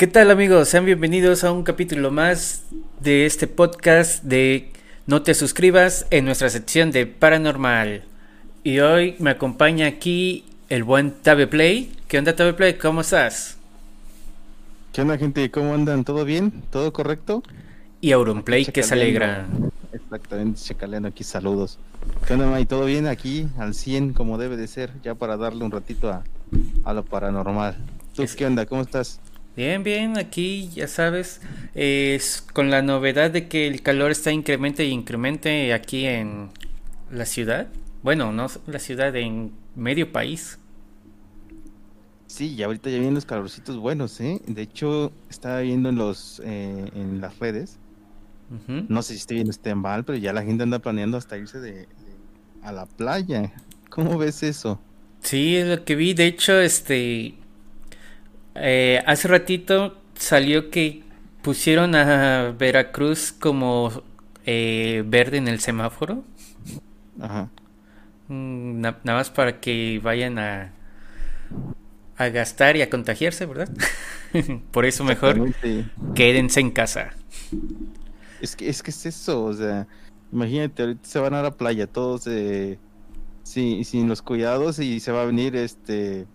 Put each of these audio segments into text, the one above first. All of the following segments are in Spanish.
¿Qué tal amigos? Sean bienvenidos a un capítulo más de este podcast de No te suscribas en nuestra sección de Paranormal. Y hoy me acompaña aquí el buen Tabe Play. ¿Qué onda Tabe Play? ¿Cómo estás? ¿Qué onda gente? ¿Cómo andan? ¿Todo bien? ¿Todo correcto? Y Auronplay que se alegra. Exactamente, checaleando aquí saludos. ¿Qué onda May? ¿Todo bien aquí? Al 100 como debe de ser, ya para darle un ratito a, a lo paranormal. ¿Tú qué onda? ¿Cómo estás? Bien, bien, aquí ya sabes, es con la novedad de que el calor está incremente y incremente aquí en la ciudad. Bueno, no la ciudad, en medio país. Sí, y ahorita ya vienen los calorcitos buenos, ¿eh? De hecho, estaba viendo en los eh, en las redes. No sé si esté bien o esté mal, pero ya la gente anda planeando hasta irse de, a la playa. ¿Cómo ves eso? Sí, es lo que vi. De hecho, este eh, hace ratito salió que pusieron a Veracruz como eh, verde en el semáforo. Ajá. Mm, nada más para que vayan a, a gastar y a contagiarse, ¿verdad? Por eso mejor quédense en casa. Es que, es que es eso, o sea, imagínate, ahorita se van a la playa todos eh, sin, sin los cuidados y se va a venir este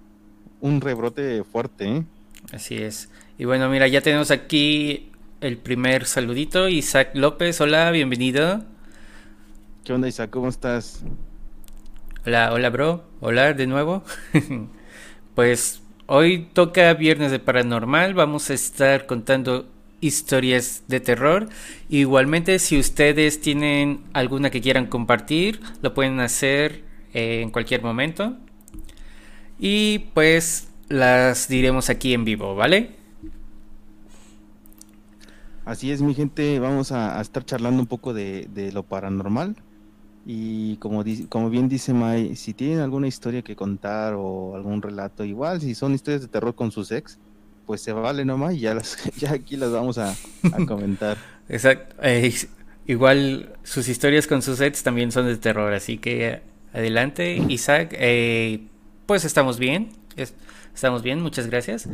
un rebrote fuerte, ¿eh? Así es. Y bueno, mira, ya tenemos aquí el primer saludito. Isaac López, hola, bienvenido. ¿Qué onda, Isaac? ¿Cómo estás? Hola, hola, bro. Hola de nuevo. pues hoy toca Viernes de Paranormal. Vamos a estar contando historias de terror. Igualmente, si ustedes tienen alguna que quieran compartir, lo pueden hacer eh, en cualquier momento. Y pues las diremos aquí en vivo, ¿vale? Así es, mi gente, vamos a, estar charlando un poco de, lo paranormal. Y como, como bien dice Mai, si tienen alguna historia que contar o algún relato, igual, si son historias de terror con sus ex, pues se vale nomás y ya, las, ya aquí las vamos a, comentar. Exacto. Eh, igual sus historias con sus ex también son de terror, así que adelante, Isaac. Eh, pues estamos bien. Estamos bien, muchas gracias.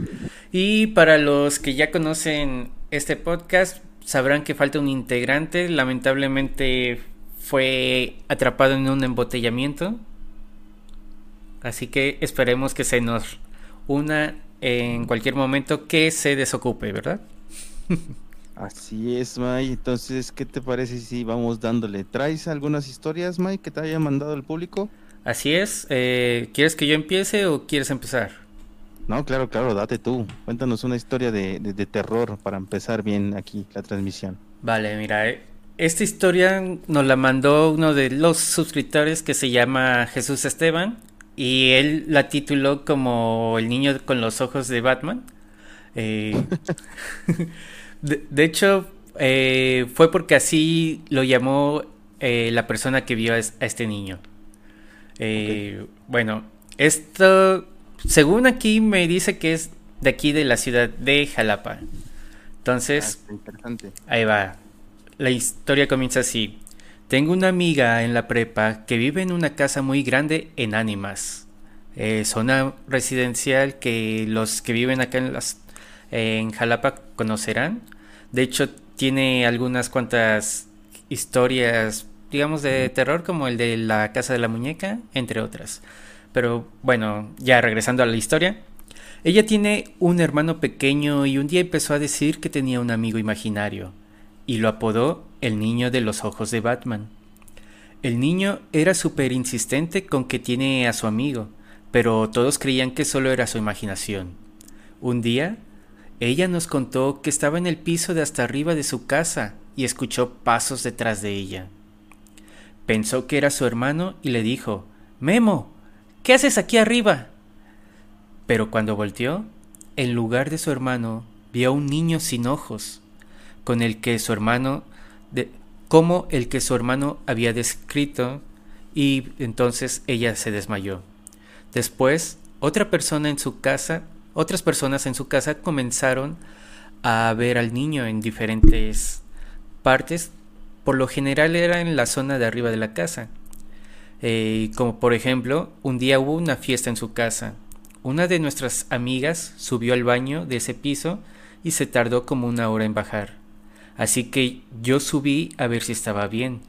Y para los que ya conocen este podcast, sabrán que falta un integrante. Lamentablemente fue atrapado en un embotellamiento. Así que esperemos que se nos una en cualquier momento que se desocupe, ¿verdad? Así es, May. Entonces, ¿qué te parece si vamos dándole? ¿Traes algunas historias, May, que te haya mandado el público? Así es. Eh, ¿Quieres que yo empiece o quieres empezar? No, claro, claro, date tú. Cuéntanos una historia de, terror para empezar bien aquí la transmisión. Vale, mira, eh, esta historia nos la mandó uno de los suscriptores que se llama Jesús Esteban y él la tituló como El niño con los ojos de Batman. Eh, de, hecho, eh, fue porque así lo llamó la persona que vio a, este niño. Bueno, esto según aquí me dice que es de aquí de la ciudad de Jalapa. Entonces, ah, ahí va. La historia comienza así. Tengo una amiga en la prepa que vive en una casa muy grande en Ánimas, eh, zona residencial que los que viven acá en, las, en Jalapa conocerán. De hecho, tiene algunas cuantas historias, digamos, de terror, como el de la casa de la muñeca, entre otras. Pero bueno, ya regresando a la historia. Ella tiene un hermano pequeño y un día empezó a decir que tenía un amigo imaginario, y lo apodó el niño de los ojos de Batman. El niño era súper insistente con que tiene a su amigo, pero todos creían que solo era su imaginación. Un día, ella nos contó que estaba en el piso de hasta arriba de su casa y escuchó pasos detrás de ella. Pensó que era su hermano y le dijo, Memo, ¿Qué haces aquí arriba? Pero cuando volteó, en lugar de su hermano, vio un niño sin ojos, con el que su hermano, de, como el que su hermano había descrito, y entonces ella se desmayó. Después, otra persona en su casa, otras personas en su casa comenzaron a ver al niño en diferentes partes, por lo general era en la zona de arriba de la casa. Eh, como por ejemplo, un día hubo una fiesta en su casa. Una de nuestras amigas subió al baño de ese piso y se tardó como una hora en bajar. Así que yo subí a ver si estaba bien,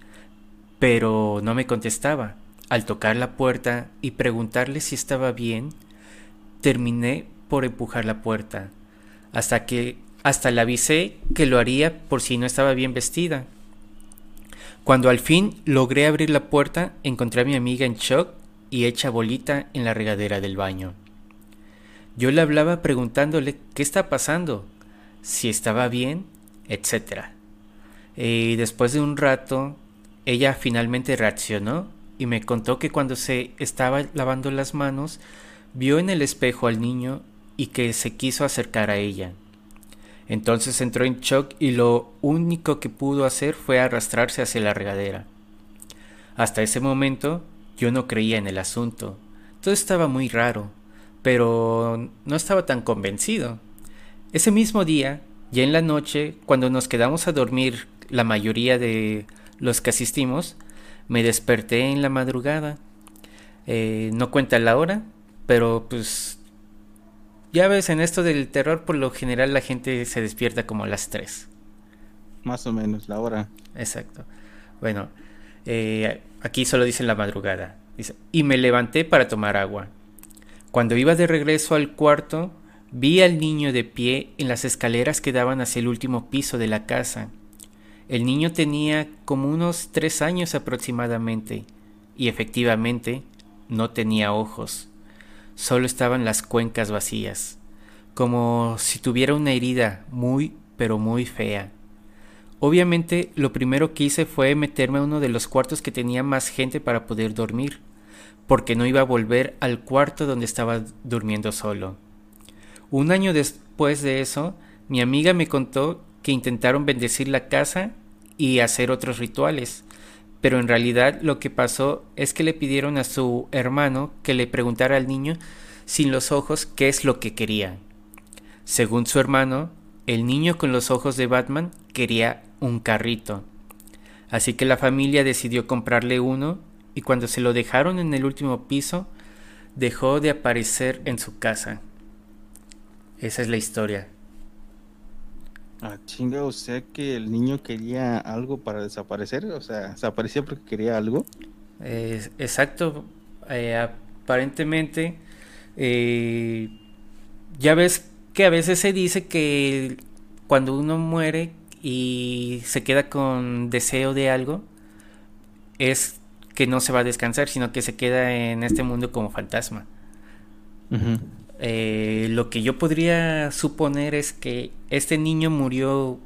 pero no me contestaba. Al tocar la puerta y preguntarle si estaba bien, terminé por empujar la puerta, hasta que hasta le avisé que lo haría por si no estaba bien vestida. Cuando al fin logré abrir la puerta, encontré a mi amiga en shock y hecha bolita en la regadera del baño. Yo le hablaba preguntándole qué está pasando, si estaba bien, etc. Y después de un rato, ella finalmente reaccionó y me contó que cuando se estaba lavando las manos, vio en el espejo al niño y que se quiso acercar a ella. Entonces entró en shock y lo único que pudo hacer fue arrastrarse hacia la regadera. Hasta ese momento yo no creía en el asunto. Todo estaba muy raro, pero no estaba tan convencido. Ese mismo día, ya en la noche, cuando nos quedamos a dormir la mayoría de los que asistimos, me desperté en la madrugada. Eh, no cuenta la hora, pero pues ya ves, en esto del terror, por lo general la gente se despierta como a las 3. Más o menos, la hora. Exacto. Bueno, eh, aquí solo dice la madrugada. Dice, y me levanté para tomar agua. Cuando iba de regreso al cuarto, vi al niño de pie en las escaleras que daban hacia el último piso de la casa. El niño tenía como unos tres años aproximadamente, y efectivamente no tenía ojos solo estaban las cuencas vacías, como si tuviera una herida muy, pero muy fea. Obviamente lo primero que hice fue meterme a uno de los cuartos que tenía más gente para poder dormir, porque no iba a volver al cuarto donde estaba durmiendo solo. Un año después de eso, mi amiga me contó que intentaron bendecir la casa y hacer otros rituales, pero en realidad lo que pasó es que le pidieron a su hermano que le preguntara al niño sin los ojos qué es lo que quería. Según su hermano, el niño con los ojos de Batman quería un carrito. Así que la familia decidió comprarle uno y cuando se lo dejaron en el último piso, dejó de aparecer en su casa. Esa es la historia. Ah, chinga, o sea que el niño quería algo para desaparecer, o sea, desaparecía porque quería algo. exacto, eh, aparentemente, eh, ya ves que a veces se dice que cuando uno muere y se queda con deseo de algo, es que no se va a descansar, sino que se queda en este mundo como fantasma. Eh, lo que yo podría suponer es que este niño murió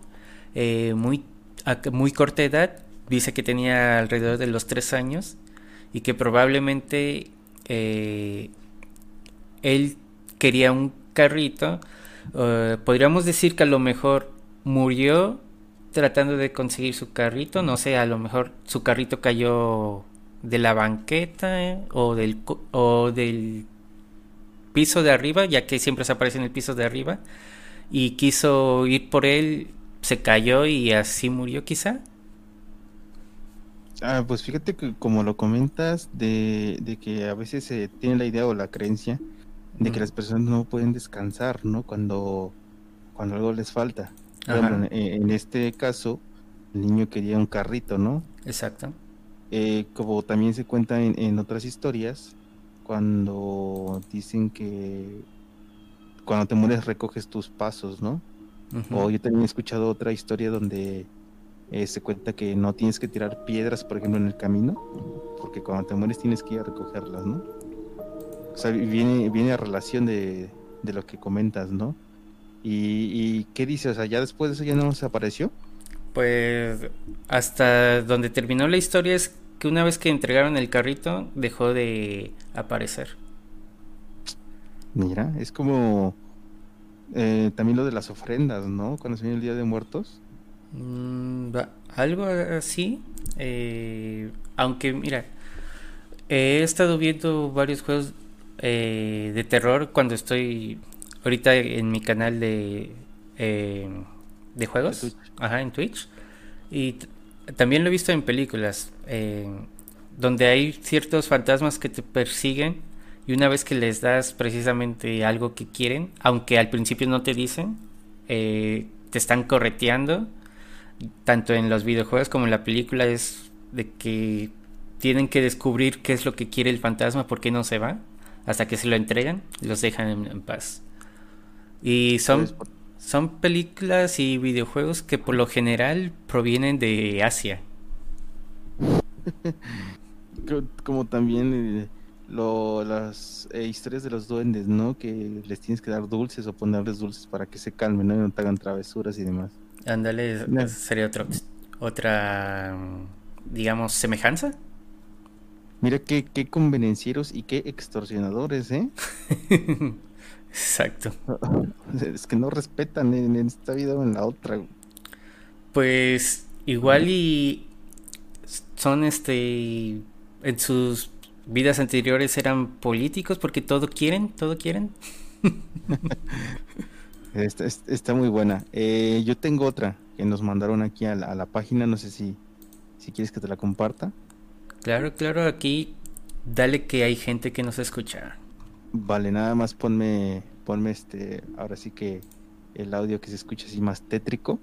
eh, muy, a muy corta edad, dice que tenía alrededor de los tres años y que probablemente eh, él quería un carrito. podríamos decir que a lo mejor murió tratando de conseguir su carrito, no sé, a lo mejor su carrito cayó de la banqueta o del o del piso de arriba, ya que siempre se aparece en el piso de arriba, y quiso ir por él, se cayó y así murió quizá. Ah, pues fíjate que como lo comentas, de, que a veces se tiene la idea o la creencia de que las personas no pueden descansar, ¿no? Cuando, cuando algo les falta. en, este caso, el niño quería un carrito, ¿no? Exacto. Eh, como también se cuenta en, en otras historias, cuando dicen que cuando te mueres recoges tus pasos, ¿no? O yo también he escuchado otra historia donde eh, se cuenta que no tienes que tirar piedras, por ejemplo, en el camino, porque cuando te mueres tienes que ir a recogerlas, ¿no? O sea, viene, viene a relación de, lo que comentas, ¿no? Y, qué dices? O sea, ya después de eso ya no se apareció. Pues hasta donde terminó la historia es que una vez que entregaron el carrito dejó de aparecer. Mira, es como eh, también lo de las ofrendas, ¿no? Cuando se viene el Día de Muertos. Mm, algo así. Eh, aunque, mira, he estado viendo varios juegos eh, de terror cuando estoy ahorita en mi canal de, de juegos. Ajá, en Twitch. Y también lo he visto en películas, eh, donde hay ciertos fantasmas que te persiguen y una vez que les das precisamente algo que quieren, aunque al principio no te dicen, eh, te están correteando, tanto en los videojuegos como en la película, es de que tienen que descubrir qué es lo que quiere el fantasma, por qué no se va, hasta que se lo entregan, los dejan en, paz. Y son, pues, son películas y videojuegos que por lo general provienen de Asia. Como también eh, las eh, historias de los duendes, ¿no? Que les tienes que dar dulces o ponerles dulces para que se calmen, ¿no? Y no te hagan travesuras y demás. Ándale, sería otra, digamos, semejanza. Mira qué, qué convenencieros y qué extorsionadores, ¿eh? Exacto. Es que no respetan en esta vida o en la otra. Pues igual y son este en sus vidas anteriores eran políticos porque todo quieren, todo quieren. está, muy buena. Eh, yo tengo otra que nos mandaron aquí a la, a la, página, no sé si, si quieres que te la comparta. Claro, claro, aquí dale que hay gente que nos escucha. Vale, nada más ponme, ponme este, ahora sí que el audio que se escucha así más tétrico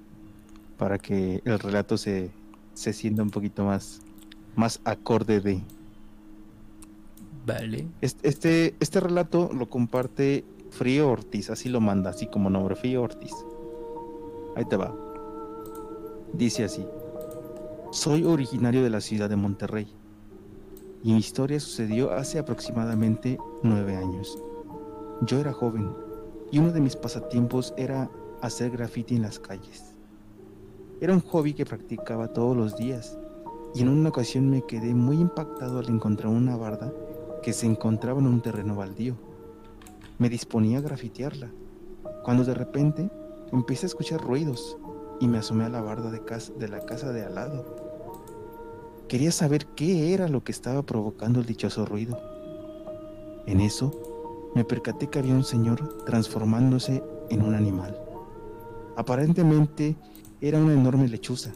para que el relato se, se sienta un poquito más, más acorde de. Vale. Este, este, relato lo comparte Frío Ortiz, así lo manda, así como nombre, Frío Ortiz. Ahí te va. Dice así. Soy originario de la ciudad de Monterrey y mi historia sucedió hace aproximadamente nueve años. Yo era joven y uno de mis pasatiempos era hacer graffiti en las calles. Era un hobby que practicaba todos los días y en una ocasión me quedé muy impactado al encontrar una barda que se encontraba en un terreno baldío. Me disponía a grafitearla, cuando de repente empecé a escuchar ruidos y me asomé a la barda de, de la casa de al lado. Quería saber qué era lo que estaba provocando el dichoso ruido. En eso, me percaté que había un señor transformándose en un animal. Aparentemente era una enorme lechuza.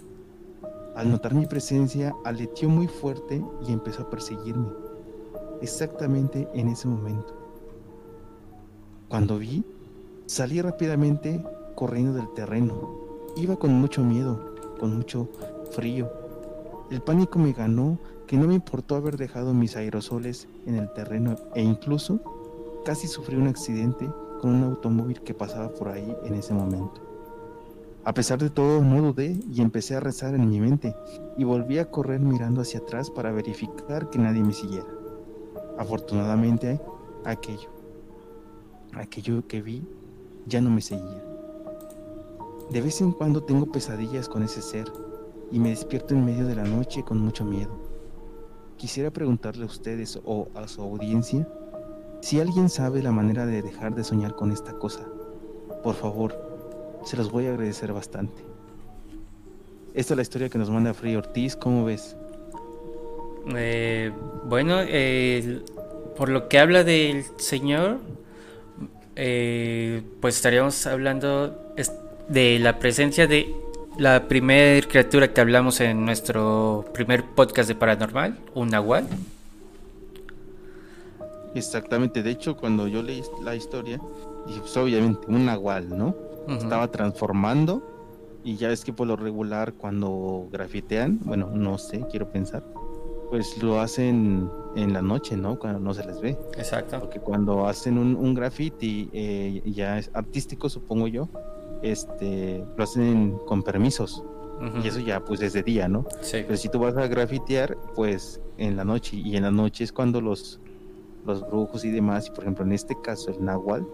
Al notar mi presencia, aleteó muy fuerte y empezó a perseguirme, exactamente en ese momento. Cuando vi, salí rápidamente corriendo del terreno. Iba con mucho miedo, con mucho frío el pánico me ganó que no me importó haber dejado mis aerosoles en el terreno e incluso casi sufrí un accidente con un automóvil que pasaba por ahí en ese momento. A pesar de todo, no dudé y empecé a rezar en mi mente y volví a correr mirando hacia atrás para verificar que nadie me siguiera. Afortunadamente, aquello, aquello que vi, ya no me seguía. De vez en cuando tengo pesadillas con ese ser y me despierto en medio de la noche con mucho miedo. Quisiera preguntarle a ustedes o a su audiencia si alguien sabe la manera de dejar de soñar con esta cosa. Por favor, se los voy a agradecer bastante. Esta es la historia que nos manda Free Ortiz, ¿cómo ves? Eh, bueno, por lo que habla del señor, eh, pues estaríamos hablando de la presencia de la primera criatura que hablamos en nuestro primer podcast de paranormal, un nahual. Exactamente, de hecho cuando yo leí la historia, dije, pues obviamente un nahual, ¿no? Estaba transformando y ya es que por lo regular cuando grafitean, bueno, no sé, quiero pensar, pues lo hacen en la noche, ¿no? Cuando no se les ve. Exacto. Porque cuando hacen un, un graffiti eh, ya es artístico, supongo yo, este, lo hacen con permisos. Y eso ya pues es de día, ¿no? Pero si tú vas a grafitear, pues en la noche. Y en la noche es cuando los, los brujos y demás, y por ejemplo en este caso el Nahual,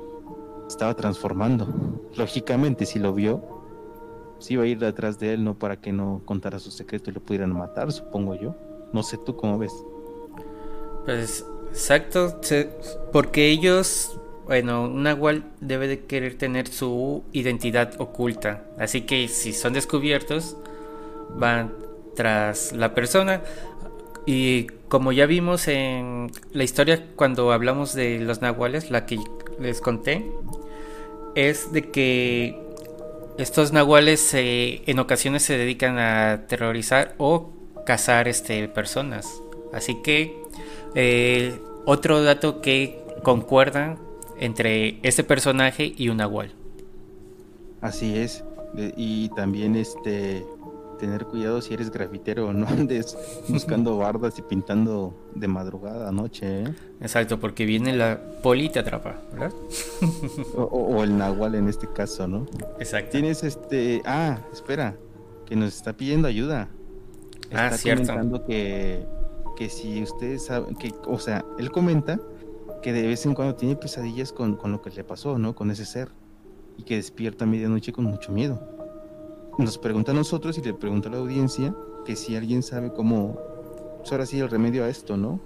estaba transformando. Lógicamente, si lo vio, sí iba a ir detrás de él, no para que no contara su secreto y lo pudieran matar, supongo yo. No sé tú cómo ves. Pues exacto, porque ellos bueno, un nahual debe de querer tener su identidad oculta. Así que si son descubiertos, van tras la persona. Y como ya vimos en la historia cuando hablamos de los nahuales, la que les conté, es de que estos nahuales en ocasiones se dedican a terrorizar o cazar este, personas. Así que eh, otro dato que concuerdan entre ese personaje y un nahual. Así es. Y también este tener cuidado si eres grafitero, no andes buscando bardas y pintando de madrugada, noche. ¿eh? Exacto, porque viene la poli y te atrapa, ¿verdad? o, el nahual en este caso, ¿no? Exacto. Tienes este. Ah, espera, que nos está pidiendo ayuda. Ah, está ah, cierto. comentando que, que si ustedes saben, que, o sea, él comenta que de vez en cuando tiene pesadillas con, con lo que le pasó, ¿no? Con ese ser. Y que despierta a medianoche con mucho miedo nos pregunta a nosotros y le pregunta a la audiencia que si alguien sabe cómo, pues ahora sí, el remedio a esto, ¿no?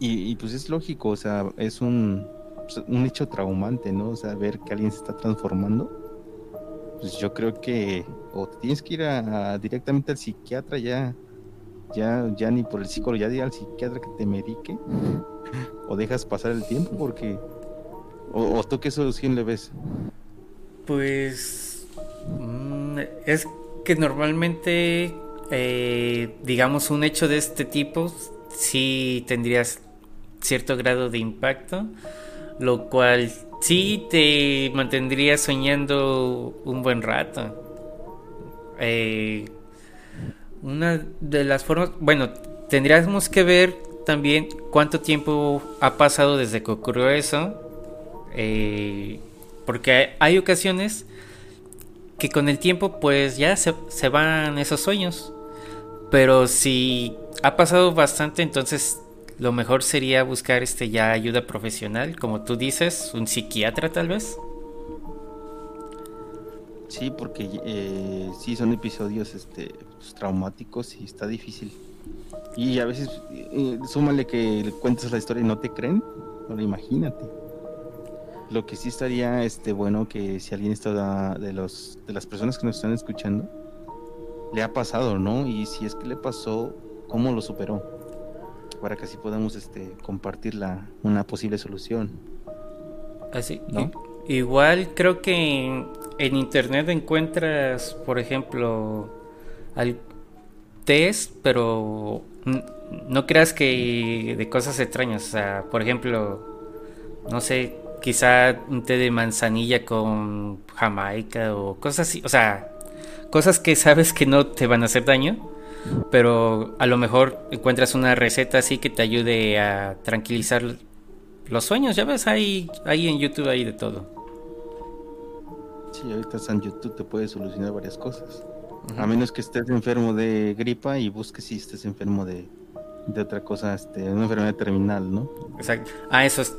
Y, pues es lógico, o sea, es un, pues, un hecho traumante, ¿no? O sea, ver que alguien se está transformando. Pues yo creo que o tienes que ir a, directamente al psiquiatra ya, ya, ya ni por el psicólogo, ya di al psiquiatra que te medique, o dejas pasar el tiempo porque, o, o tú qué le ves. Pues Mm, es que normalmente, eh, digamos, un hecho de este tipo sí tendrías cierto grado de impacto, lo cual sí te mantendría soñando un buen rato. Eh, una de las formas, bueno, tendríamos que ver también cuánto tiempo ha pasado desde que ocurrió eso, eh, porque hay ocasiones que con el tiempo pues ya se, van esos sueños. Pero si ha pasado bastante, entonces lo mejor sería buscar este ya ayuda profesional, como tú dices, un psiquiatra tal vez. Sí, porque eh, sí son episodios este, pues, traumáticos y está difícil. Y a veces, eh, súmale que le cuentas la historia y no te creen, ahora imagínate. Lo que sí estaría este bueno que si alguien está de los de las personas que nos están escuchando le ha pasado, ¿no? Y si es que le pasó, ¿cómo lo superó? Para que así podamos este compartir la, una posible solución. Así, ¿no? Igual creo que en, internet encuentras, por ejemplo, al test, pero no creas que de cosas extrañas, o sea, por ejemplo, no sé, quizá un té de manzanilla con jamaica o cosas así, o sea, cosas que sabes que no te van a hacer daño, pero a lo mejor encuentras una receta así que te ayude a tranquilizar los sueños, ya ves, ahí, ahí en YouTube hay de todo. Sí, ahorita en YouTube te puede solucionar varias cosas. A menos que estés enfermo de gripa y busques si estés enfermo de, de otra cosa, este, una enfermedad terminal, ¿no? Exacto. Ah, eso es,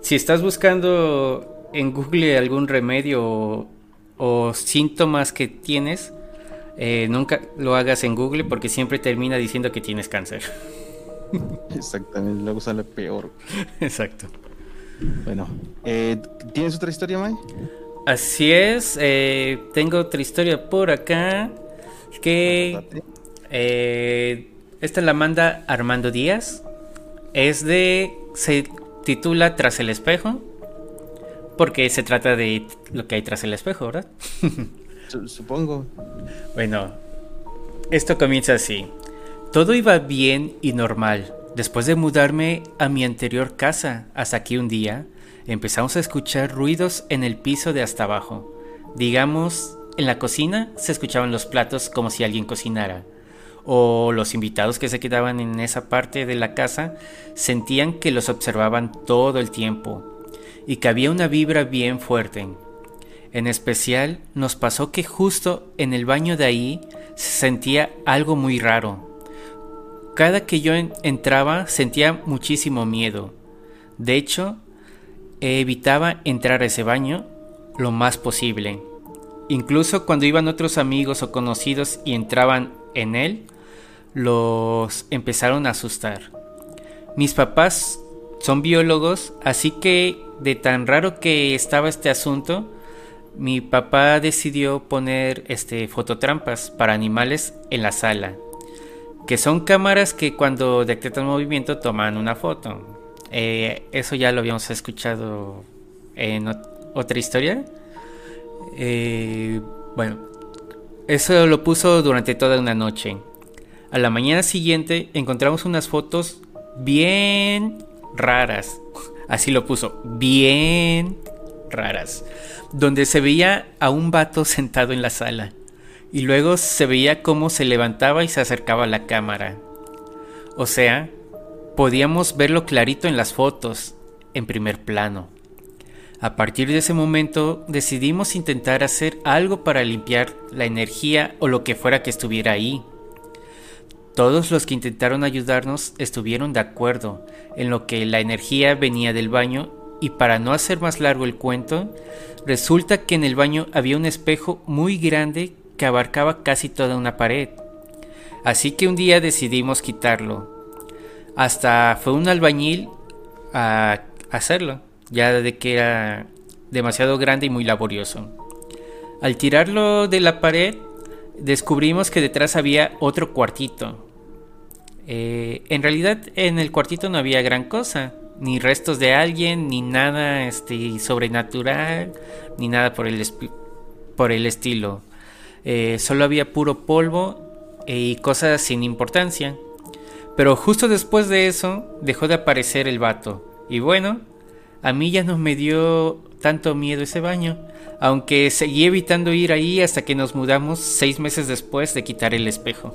si estás buscando en Google algún remedio o, síntomas que tienes, eh, nunca lo hagas en Google porque siempre termina diciendo que tienes cáncer. Exactamente, luego sale peor. Exacto. Bueno, eh, ¿tienes otra historia, May? Así es, eh, tengo otra historia por acá que esta la manda Armando Díaz. Es de titula Tras el espejo, porque se trata de lo que hay tras el espejo, ¿verdad? Supongo. Bueno, esto comienza así. Todo iba bien y normal. Después de mudarme a mi anterior casa, hasta que un día empezamos a escuchar ruidos en el piso de hasta abajo. Digamos, en la cocina se escuchaban los platos como si alguien cocinara o los invitados que se quedaban en esa parte de la casa sentían que los observaban todo el tiempo y que había una vibra bien fuerte. En especial nos pasó que justo en el baño de ahí se sentía algo muy raro. Cada que yo entraba sentía muchísimo miedo. De hecho, evitaba entrar a ese baño lo más posible. Incluso cuando iban otros amigos o conocidos y entraban en él, los empezaron a asustar. Mis papás son biólogos, así que de tan raro que estaba este asunto, mi papá decidió poner este fototrampas para animales en la sala, que son cámaras que cuando detectan movimiento toman una foto. Eh, eso ya lo habíamos escuchado en otra historia. Eh, bueno, eso lo puso durante toda una noche. A la mañana siguiente encontramos unas fotos bien raras. Así lo puso, bien raras, donde se veía a un vato sentado en la sala y luego se veía cómo se levantaba y se acercaba a la cámara. O sea, podíamos verlo clarito en las fotos, en primer plano. A partir de ese momento decidimos intentar hacer algo para limpiar la energía o lo que fuera que estuviera ahí. Todos los que intentaron ayudarnos estuvieron de acuerdo en lo que la energía venía del baño y para no hacer más largo el cuento, resulta que en el baño había un espejo muy grande que abarcaba casi toda una pared. Así que un día decidimos quitarlo. Hasta fue un albañil a hacerlo, ya de que era demasiado grande y muy laborioso. Al tirarlo de la pared, descubrimos que detrás había otro cuartito. Eh, en realidad en el cuartito no había gran cosa, ni restos de alguien, ni nada este, sobrenatural, ni nada por el, por el estilo. Eh, solo había puro polvo y cosas sin importancia. Pero justo después de eso dejó de aparecer el vato. Y bueno, a mí ya no me dio tanto miedo ese baño, aunque seguí evitando ir ahí hasta que nos mudamos seis meses después de quitar el espejo.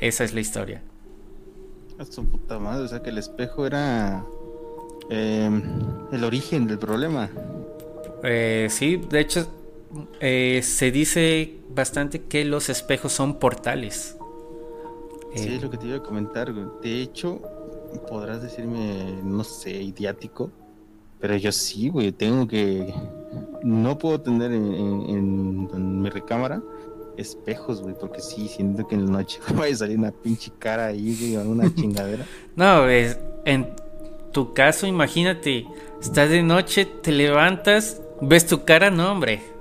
Esa es la historia. A su puta madre, o sea que el espejo era em, el origen del problema. Eh, sí, de hecho eh, se dice bastante que los espejos son portales. Sí, es lo que te iba a comentar. De hecho, podrás decirme, no sé, idiático, pero yo sí, güey, tengo que... No puedo tener en, mi recámara espejos, güey, porque sí, siento que en la noche va a salir una pinche cara ahí, güey, una chingadera. no, es, en tu caso, imagínate, estás de noche, te levantas, ves tu cara, no, hombre,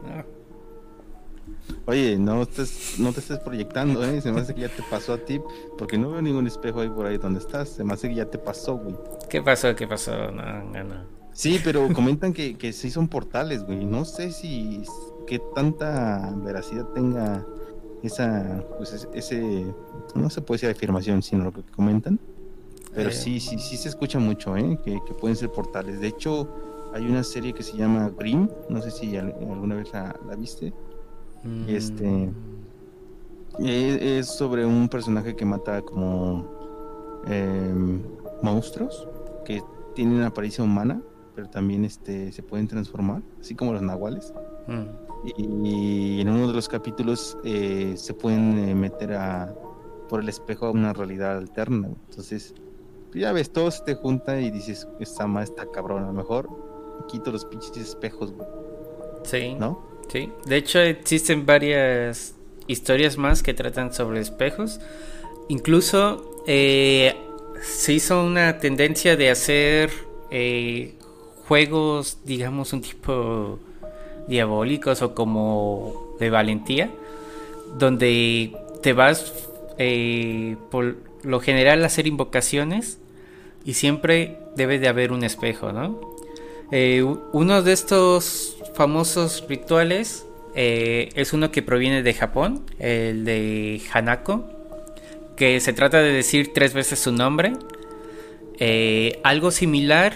Oye, no, no te estés proyectando, ¿eh? Se me hace que ya te pasó a ti, porque no veo ningún espejo ahí por ahí donde estás. Se me hace que ya te pasó, güey. ¿Qué pasó? ¿Qué pasó? No, no, no. Sí, pero comentan que, que sí son portales, güey. No sé si qué tanta veracidad tenga esa, pues ese, no se puede decir afirmación, sino lo que comentan. Pero eh. sí, sí, sí se escucha mucho, ¿eh? Que, que, pueden ser portales. De hecho, hay una serie que se llama Grimm, no sé si alguna vez la, la viste este mm. es, sobre un personaje que mata como em, monstruos que tienen apariencia humana, pero también este se pueden transformar, así como los nahuales. Mm. Y, en uno de los capítulos eh, se pueden eh, meter a por el espejo a una realidad alterna. Entonces, ya ves, todo se te junta y dices, esta más está cabrón, a lo mejor quito los pinches espejos, Sí. ¿No? Sí, de hecho existen varias historias más que tratan sobre espejos. Incluso eh, se hizo una tendencia de hacer eh, juegos, digamos, un tipo diabólicos o como de valentía, donde te vas eh, por lo general a hacer invocaciones y siempre debe de haber un espejo, ¿no? uno de estos famosos rituales eh, es uno que proviene de Japón, el de Hanako, que se trata de decir tres veces su nombre. Eh, algo similar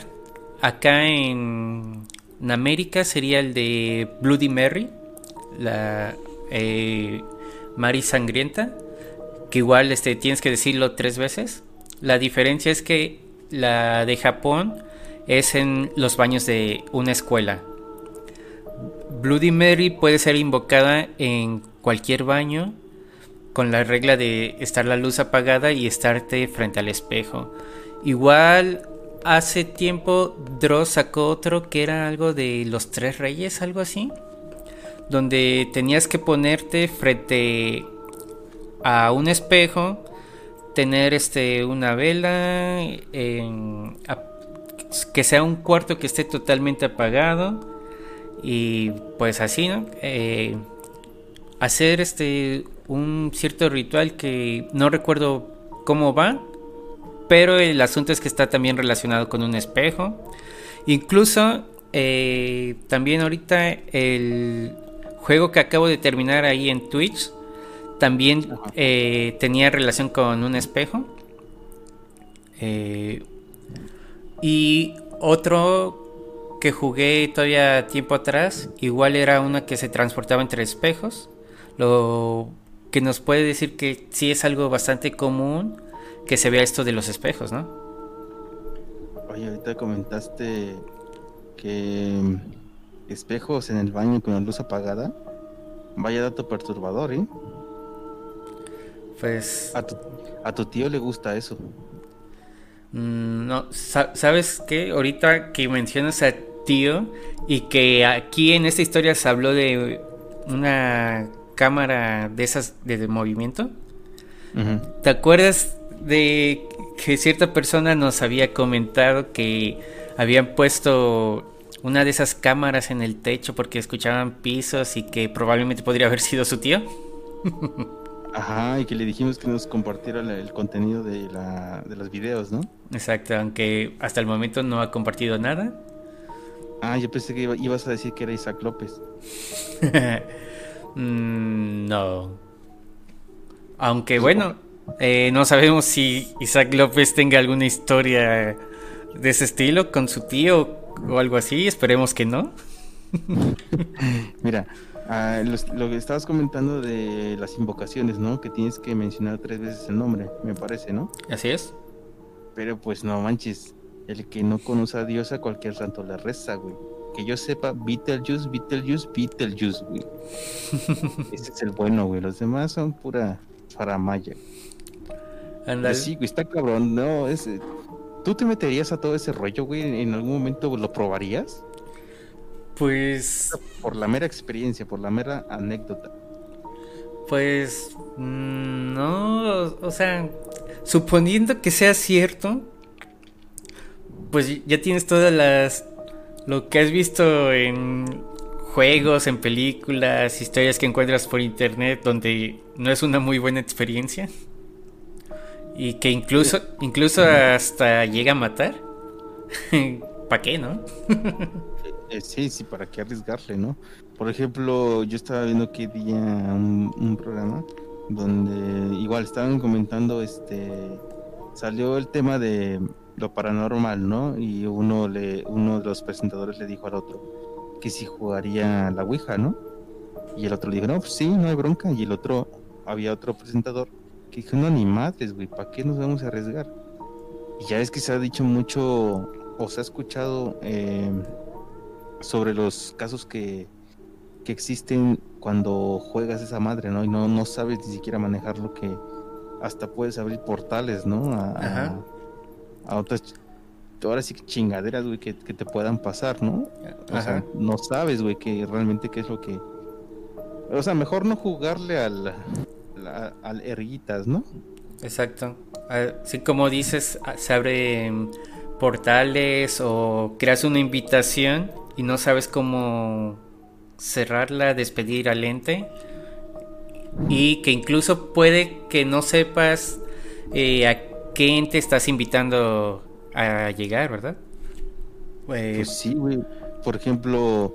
acá en, América sería el de Bloody Mary, la eh, Mary Sangrienta, que igual este, tienes que decirlo tres veces. La diferencia es que la de Japón es en los baños de una escuela. Bloody Mary puede ser invocada en cualquier baño con la regla de estar la luz apagada y estarte frente al espejo. Igual hace tiempo Dross sacó otro que era algo de los tres reyes, algo así, donde tenías que ponerte frente a un espejo, tener este una vela, que sea un cuarto que esté totalmente apagado y pues así, ¿no? Eh, hacer este un cierto ritual que no recuerdo cómo va, pero el asunto es que está también relacionado con un espejo. Incluso eh, también ahorita el juego que acabo de terminar ahí en Twitch también eh, tenía relación con un espejo. y otro que jugué todavía tiempo atrás, igual era una que se transportaba entre espejos, lo que nos puede decir que sí es algo bastante común que se vea esto de los espejos, ¿no? Oye, ahorita comentaste que mm, espejos en el baño con la luz apagada. Vaya dato perturbador, ¿eh? Pues... A tu, a tu tío le gusta eso. Mm, no, ¿sabes qué? Ahorita que mencionas a tío y que aquí en esta historia se habló de una cámara de esas de, movimiento. ¿Te acuerdas de que cierta persona nos había comentado que habían puesto una de esas cámaras en el techo porque escuchaban pisos y que probablemente podría haber sido su tío? Ajá, y que le dijimos que nos compartiera el contenido de, la, de los videos, ¿no? Exacto, aunque hasta el momento no ha compartido nada. Ah, yo pensé que ibas a decir que era Isaac López. Mm, no. Aunque bueno, eh, no sabemos si Isaac López tenga alguna historia de ese estilo con su tío o algo así. Esperemos que no. Mira, Ah, lo, que estabas comentando de las invocaciones, ¿no? Que tienes que mencionar tres veces el nombre, me parece, ¿no? Así es. Pero pues no manches, el que no conoce a Dios a cualquier santo le reza, güey. Que yo sepa, Beetlejuice, Beetlejuice, Beetlejuice, güey. Ese es el bueno, güey. Los demás son pura faramaya. Andale. Sí, güey, está cabrón. No, ese... ¿Tú te meterías a todo ese rollo, güey? ¿En algún momento lo probarías? Pues. Por la mera experiencia, por la mera anécdota. Pues. Mm, no, o sea, suponiendo que sea cierto, pues ya tienes todas las. Lo que has visto en juegos, en películas, historias que encuentras por internet, donde no es una muy buena experiencia. Y que incluso, incluso hasta llega a matar. ¿Para qué, no? Eh, sí, sí, ¿para qué arriesgarle, no? Por ejemplo, yo estaba viendo que día un, programa donde igual estaban comentando, este, salió el tema de lo paranormal, ¿no? Y uno le, uno de los presentadores le dijo al otro que si jugaría la Ouija, ¿no? Y el otro le dijo, no, pues sí, no hay bronca. Y el otro, había otro presentador que dijo, no, ni madres, güey, ¿para qué nos vamos a arriesgar? Y ya es que se ha dicho mucho, o se ha escuchado eh, sobre los casos que, que existen cuando juegas esa madre, ¿no? Y no, no sabes ni siquiera manejar lo que hasta puedes abrir portales, ¿no? A, a, otras ahora sí que chingaderas, güey, que, te puedan pasar, ¿no? O sea, no sabes, güey, que realmente qué es lo que... O sea, mejor no jugarle al, al erguitas, ¿no? Exacto. Así como dices, se abren portales o creas una invitación y no sabes cómo cerrarla, despedir al ente y que incluso puede que no sepas eh, a qué ente estás invitando a llegar, ¿verdad? Pues sí, güey. Por ejemplo,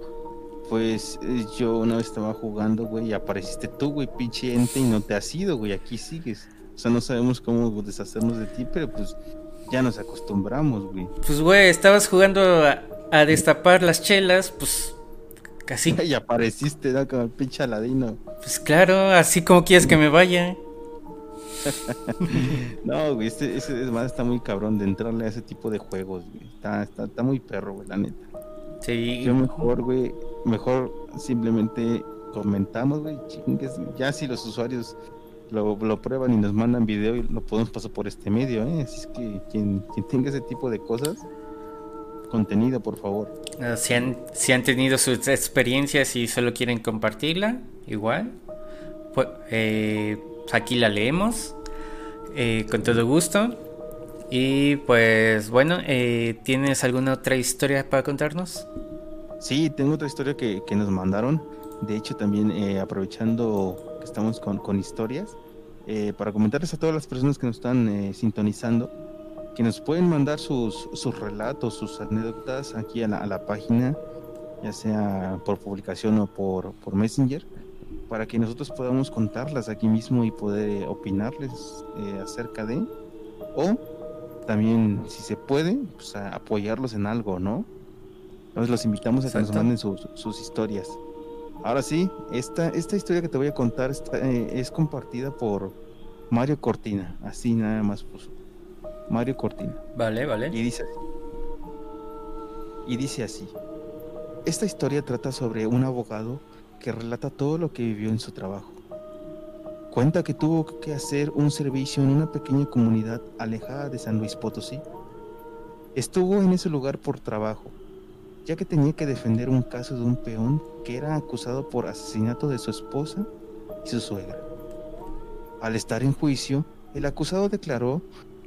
pues eh, yo una vez estaba jugando, güey, y apareciste tú, güey, pinche ente, y no te has ido, güey, aquí sigues. O sea, no sabemos cómo deshacernos de ti, pero pues ya nos acostumbramos, güey. Pues, güey, estabas jugando a, a destapar las chelas, pues casi. Y apareciste, ¿no? Como el pinche aladino. Pues claro, así como quieres que me vaya. no, güey, ese, ese más está muy cabrón de entrarle a ese tipo de juegos, güey. Está, está, está muy perro, güey, la neta. Sí. Yo mejor, güey, mejor simplemente comentamos, güey, chingues. Ya si los usuarios lo, lo, prueban y nos mandan video y lo podemos pasar por este medio, ¿eh? Así es que quien, quien tenga ese tipo de cosas, contenido, por favor. Ah, si han, si han tenido sus experiencias y solo quieren compartirla, igual, pues, eh, aquí la leemos eh, con todo gusto. Y pues bueno, eh, ¿tienes alguna otra historia para contarnos? Sí, tengo otra historia que, que nos mandaron. De hecho, también aprovechando que estamos con, con historias, para comentarles a todas las personas que nos están sintonizando, que nos pueden mandar sus, sus relatos, sus anécdotas aquí a la, a la, página, ya sea por publicación o por, por Messenger, para que nosotros podamos contarlas aquí mismo y poder opinarles eh, acerca de, o también, si se puede, pues apoyarlos en algo, ¿no? Entonces los invitamos a que nos manden sus historias. Ahora sí, esta, esta historia que te voy a contar eh, es compartida por Mario Cortina, así nada más puso. Mario Cortina. Vale, vale. Y dice, y dice así. Esta historia trata sobre un abogado que relata todo lo que vivió en su trabajo. Cuenta que tuvo que hacer un servicio en una pequeña comunidad alejada de San Luis Potosí. Estuvo en ese lugar por trabajo, ya que tenía que defender un caso de un peón que era acusado por asesinato de su esposa y su suegra. Al estar en juicio, el acusado declaró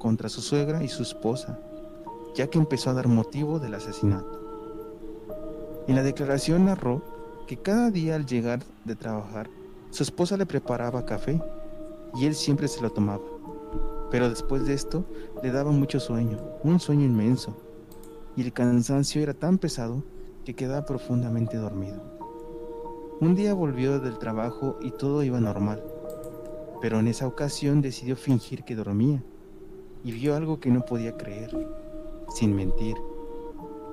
contra su suegra y su esposa, ya que empezó a dar motivo del asesinato. En la declaración narró que cada día al llegar de trabajar, su esposa le preparaba café y él siempre se lo tomaba. Pero después de esto le daba mucho sueño, un sueño inmenso, y el cansancio era tan pesado que quedaba profundamente dormido. Un día volvió del trabajo y todo iba normal, pero en esa ocasión decidió fingir que dormía y vio algo que no podía creer, sin mentir.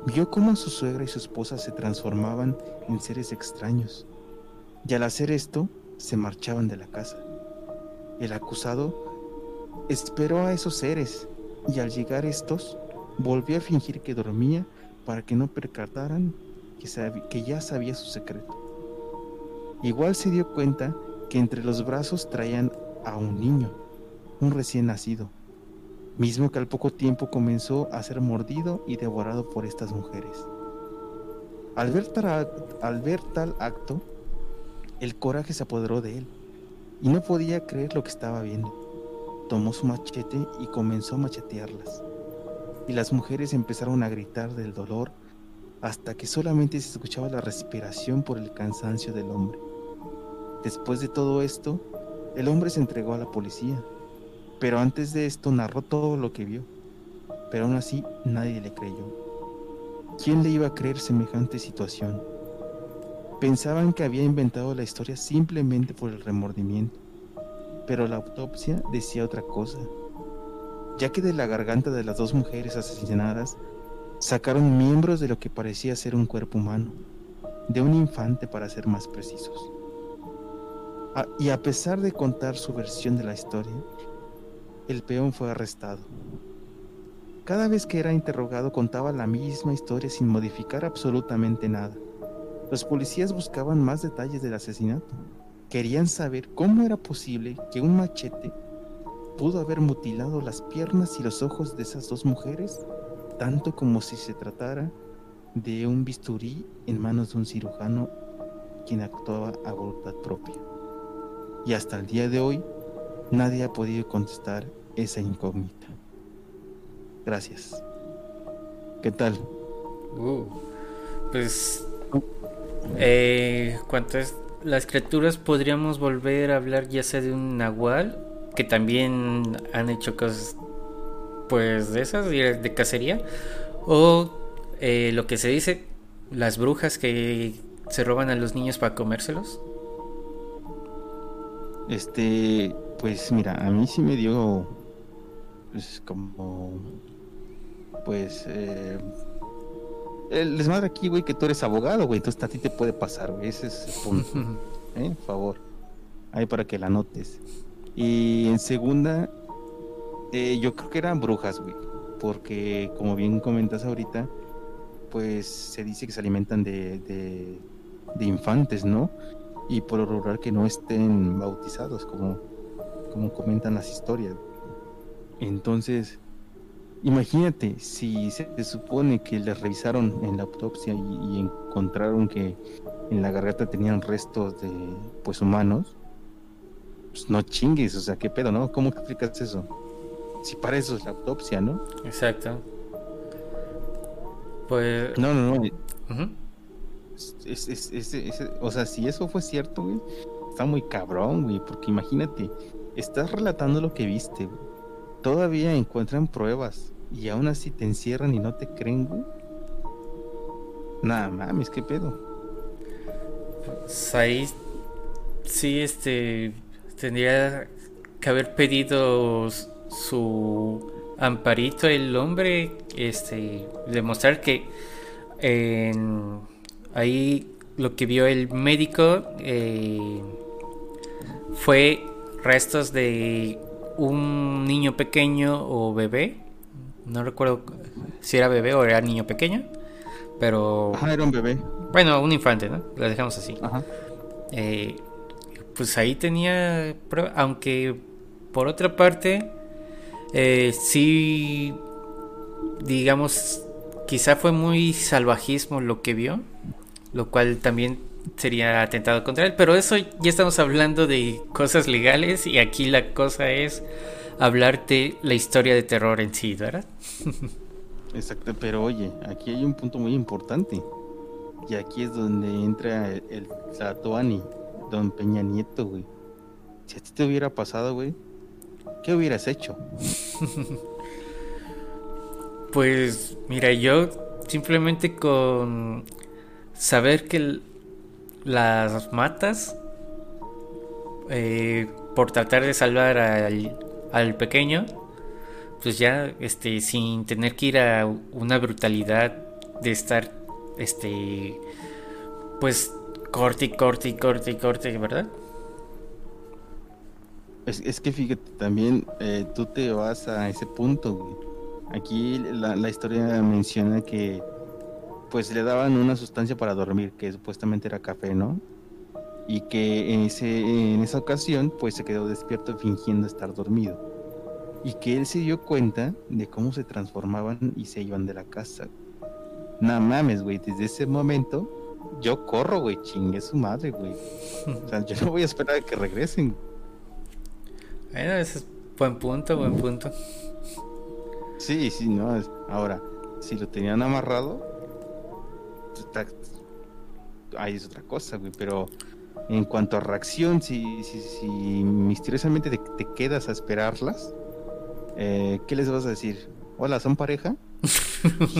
Vio cómo su suegra y su esposa se transformaban en seres extraños, y al hacer esto se marchaban de la casa. El acusado esperó a esos seres y al llegar estos volvió a fingir que dormía para que no percataran que, que ya sabía su secreto. Igual se dio cuenta que entre los brazos traían a un niño, un recién nacido, mismo que al poco tiempo comenzó a ser mordido y devorado por estas mujeres. Al ver, tal, acto, el coraje se apoderó de él y no podía creer lo que estaba viendo. Tomó su machete y comenzó a machetearlas. Y las mujeres empezaron a gritar del dolor hasta que solamente se escuchaba la respiración por el cansancio del hombre. Después de todo esto, el hombre se entregó a la policía, pero antes de esto narró todo lo que vio, pero aún así nadie le creyó. ¿Quién le iba a creer semejante situación? Pensaban que había inventado la historia simplemente por el remordimiento, pero la autopsia decía otra cosa, ya que de la garganta de las dos mujeres asesinadas sacaron miembros de lo que parecía ser un cuerpo humano, de un infante para ser más precisos. Ah, y a pesar de contar su versión de la historia, el peón fue arrestado. Cada vez que era interrogado contaba la misma historia sin modificar absolutamente nada. Los policías buscaban más detalles del asesinato. Querían saber cómo era posible que un machete pudo haber mutilado las piernas y los ojos de esas dos mujeres, tanto como si se tratara de un bisturí en manos de un cirujano quien actuaba a voluntad propia y hasta el día de hoy nadie ha podido contestar esa incógnita. Gracias. ¿Qué tal? Uh, pues, eh, a las criaturas, podríamos volver a hablar ya sea de un nahual, que también han hecho cosas, pues, de esas, de cacería, o eh, lo que se dice, las brujas que se roban a los niños para comérselos. Este, pues mira, a mí sí me dio, pues como, pues, eh, el desmadre aquí, güey, que tú eres abogado, güey, entonces a ti te puede pasar, güey, ese es el punto, ¿eh? Por favor, ahí para que la notes. Y en segunda, eh, yo creo que eran brujas, güey, porque como bien comentas ahorita, pues se dice que se alimentan de, de, de infantes, ¿no? y por lograr que no estén bautizados como, como comentan las historias. Entonces, imagínate, si se supone que les revisaron en la autopsia y, encontraron que en la garganta tenían restos de pues humanos, pues no chingues, o sea, qué pedo, ¿no? ¿Cómo explicas eso? Si para eso es la autopsia, ¿no? Exacto. Pues. No, no, no o sea, si eso fue cierto, güey, está muy cabrón, güey, porque imagínate, estás relatando lo que viste, Todavía encuentran pruebas y aún así te encierran y no te creen, güey. Nada mames, qué pedo. Pues ahí sí, este, tendría que haber pedido su amparito el hombre, este, demostrar que ahí lo que vio el médico eh, fue restos de un niño pequeño o bebé. No recuerdo si era bebé o era niño pequeño. Pero. Ajá, era un bebé. Bueno, un infante, ¿no? Lo dejamos así. Ajá. Eh, pues ahí tenía prueba. Aunque por otra parte, eh, sí. Digamos, quizá fue muy salvajismo lo que vio. Lo cual también sería atentado contra él. Pero eso ya estamos hablando de cosas legales. Y aquí la cosa es hablarte la historia de terror en sí, ¿verdad? Exacto, pero oye, aquí hay un punto muy importante. Y aquí es donde entra el, el don Peña Nieto, güey. Si a ti te hubiera pasado, güey, ¿qué hubieras hecho? pues, mira, yo simplemente con saber que las matas eh, por tratar de salvar al, al pequeño, pues ya este sin tener que ir a una brutalidad de estar este pues corte y corte y corte y corte, ¿verdad? Es, que fíjate, también eh, tú te vas a ese punto, Aquí la, la, historia menciona que pues le daban una sustancia para dormir, que supuestamente era café, ¿no? Y que en, ese, en esa ocasión pues se quedó despierto fingiendo estar dormido y que él se dio cuenta de cómo se transformaban y se iban de la casa. No mames, güey, desde ese momento yo corro, güey, chingue su madre, güey. O sea, yo no voy a esperar a que regresen. Bueno, ese es buen punto, buen punto. Sí, sí, no. Ahora, si lo tenían amarrado, ahí es otra cosa, güey, pero en cuanto a reacción, si, si, si misteriosamente te quedas a esperarlas, eh, ¿qué les vas a decir? Hola, ¿son pareja?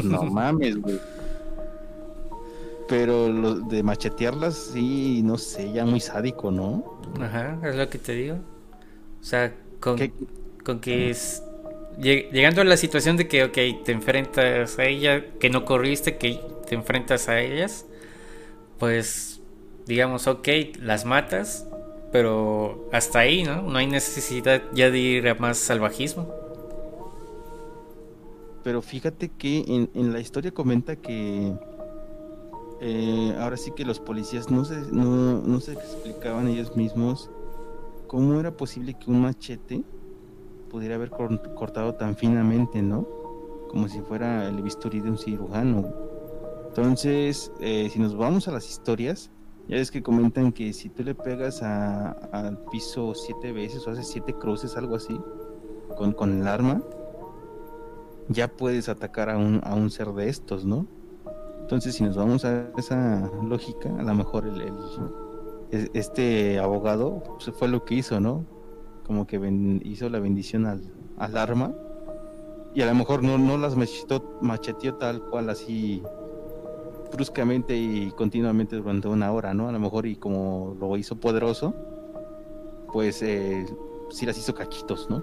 no mames, güey. Pero lo de machetearlas, sí, no sé, ya muy sádico, ¿no? Ajá, es lo que te digo. O sea, con, con que es. Llegando a la situación de que, ok, te enfrentas a ella, que no corriste, que te enfrentas a ellas, pues, digamos, ok, las matas, pero hasta ahí, ¿no? No hay necesidad ya de ir a más salvajismo. Pero fíjate que en, la historia comenta que eh, ahora sí que los policías no se, no, se explicaban ellos mismos cómo era posible que un machete pudiera haber cortado tan finamente, ¿no? Como si fuera el bisturí de un cirujano. Entonces, eh, si nos vamos a las historias, ya ves que comentan que si tú le pegas al piso siete veces o haces siete cruces, algo así, con, con el arma, ya puedes atacar a un, a un ser de estos, ¿no? Entonces, si nos vamos a esa lógica, a lo mejor el, este abogado pues, fue lo que hizo, ¿no? Como que hizo la bendición al, al, arma y a lo mejor no, no las macheteó, tal cual así bruscamente y continuamente durante una hora, ¿no? A lo mejor y como lo hizo poderoso, pues eh, sí las hizo cachitos, ¿no?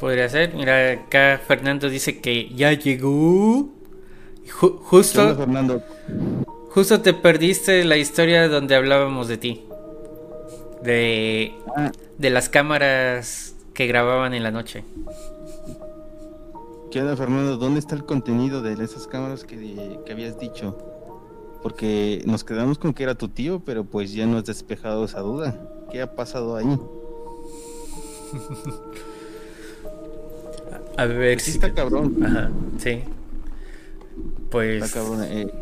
Podría ser. Mira, acá Fernando dice que ya llegó. justo. Fernando? Justo te perdiste la historia donde hablábamos de ti. De, ah. de las cámaras que grababan en la noche. ¿Qué onda, Fernando? ¿Dónde está el contenido de esas cámaras que, que habías dicho? Porque nos quedamos con que era tu tío, pero pues ya no has despejado esa duda. ¿Qué ha pasado ahí? A ver sí está cabrón. Ajá, sí. Pues. Está cabrón. Eh,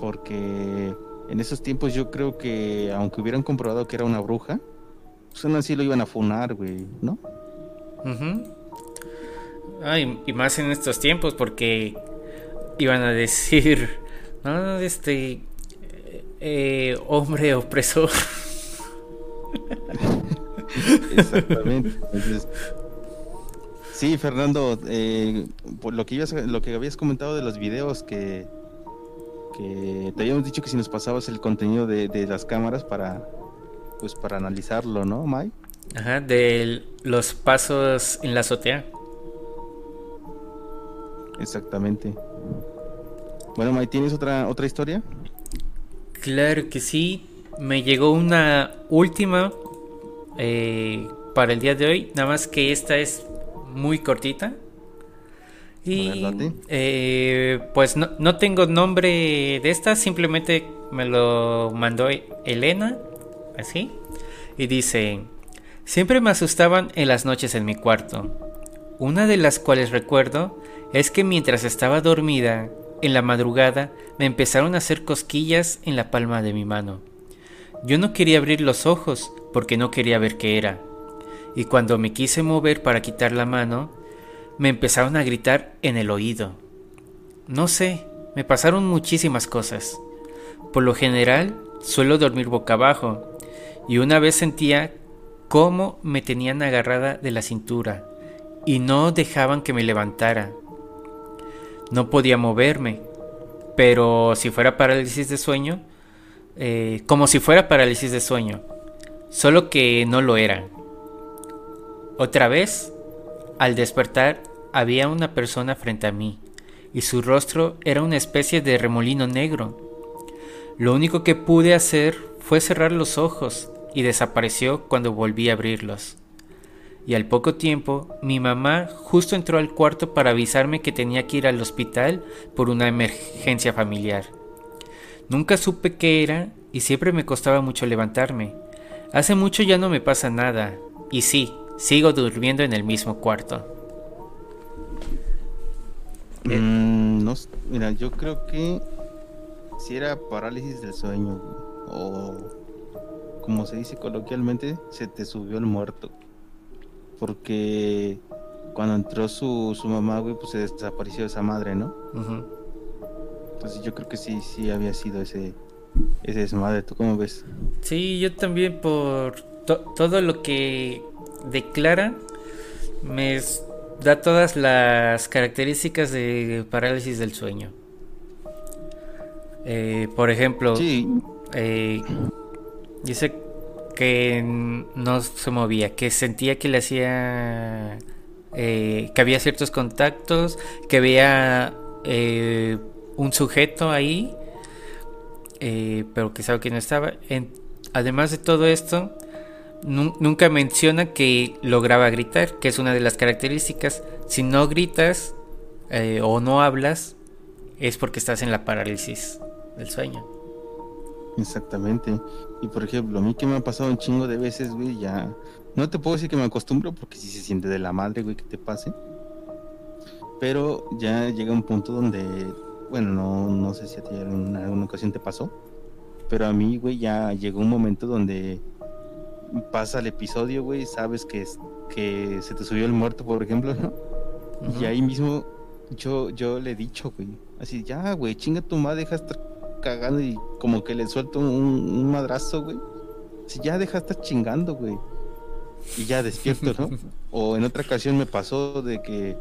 porque en esos tiempos yo creo que, aunque hubieran comprobado que era una bruja, pues aún así lo iban a funar, güey, ¿no? Y, más en estos tiempos, porque iban a decir, no, este. Eh, hombre opresor. Exactamente. Entonces, Sí, Fernando, eh, por lo que, lo que habías comentado de los videos que, que te habíamos dicho que si nos pasabas el contenido de, las cámaras para pues para analizarlo, ¿no, Mai? Ajá, de los pasos en la azotea. Exactamente. Bueno, May, ¿tienes otra, otra historia? Claro que sí. Me llegó una última eh, para el día de hoy. Nada más que esta es muy cortita. Y eh, pues no, no, tengo nombre de esta, simplemente me lo mandó Elena, así. Y dice, siempre me asustaban en las noches en mi cuarto. Una de las cuales recuerdo es que mientras estaba dormida, en la madrugada me empezaron a hacer cosquillas en la palma de mi mano. Yo no quería abrir los ojos porque no quería ver qué era. Y cuando me quise mover para quitar la mano, me empezaron a gritar en el oído. No sé, me pasaron muchísimas cosas. Por lo general, suelo dormir boca abajo, y una vez sentía cómo me tenían agarrada de la cintura y no dejaban que me levantara. No podía moverme, pero si fuera parálisis de sueño, eh, como si fuera parálisis de sueño, solo que no lo era. Otra vez, al despertar, había una persona frente a mí, y su rostro era una especie de remolino negro. Lo único que pude hacer fue cerrar los ojos y desapareció cuando volví a abrirlos y al poco tiempo mi mamá justo entró al cuarto para avisarme que tenía que ir al hospital por una emergencia familiar. Nunca supe qué era y siempre me costaba mucho levantarme. Hace mucho ya no me pasa nada y sí, sigo durmiendo en el mismo cuarto. Mm, no, mira, yo creo que si era parálisis del sueño o como se dice coloquialmente, se te subió el muerto porque cuando entró su, su mamá, güey, pues se desapareció esa madre, ¿no? Entonces yo creo que sí, sí había sido ese, ese desmadre. ¿Tú cómo ves? Sí, yo también por todo lo que declara me da todas las características de parálisis del sueño. Eh, por ejemplo, sí. eh, dice que no se movía, que sentía que le hacía, eh, que había ciertos contactos, que veía eh, un sujeto ahí, eh, pero que sabe que no estaba. además de todo esto, nunca menciona que lograba gritar, que es una de las características. Si no gritas o no hablas, es porque estás en la parálisis del sueño. Exactamente. Y por ejemplo, a mí que me ha pasado un chingo de veces, güey, ya. No te puedo decir que me acostumbro porque sí se siente de la madre, güey, que te pase. Pero ya llega un punto donde, bueno, no, no sé si a ti en alguna ocasión te pasó. Pero a mí, güey, ya llegó un momento donde pasa el episodio, güey, sabes que, que se te subió el muerto, por ejemplo, ¿no? Y ahí mismo yo, yo le he dicho, güey, así, ya, güey, chinga tu madre, deja cagando y como que le suelto un, madrazo, güey. Si ya deja estar chingando, güey. Y ya despierto, ¿no? o en otra ocasión me pasó de que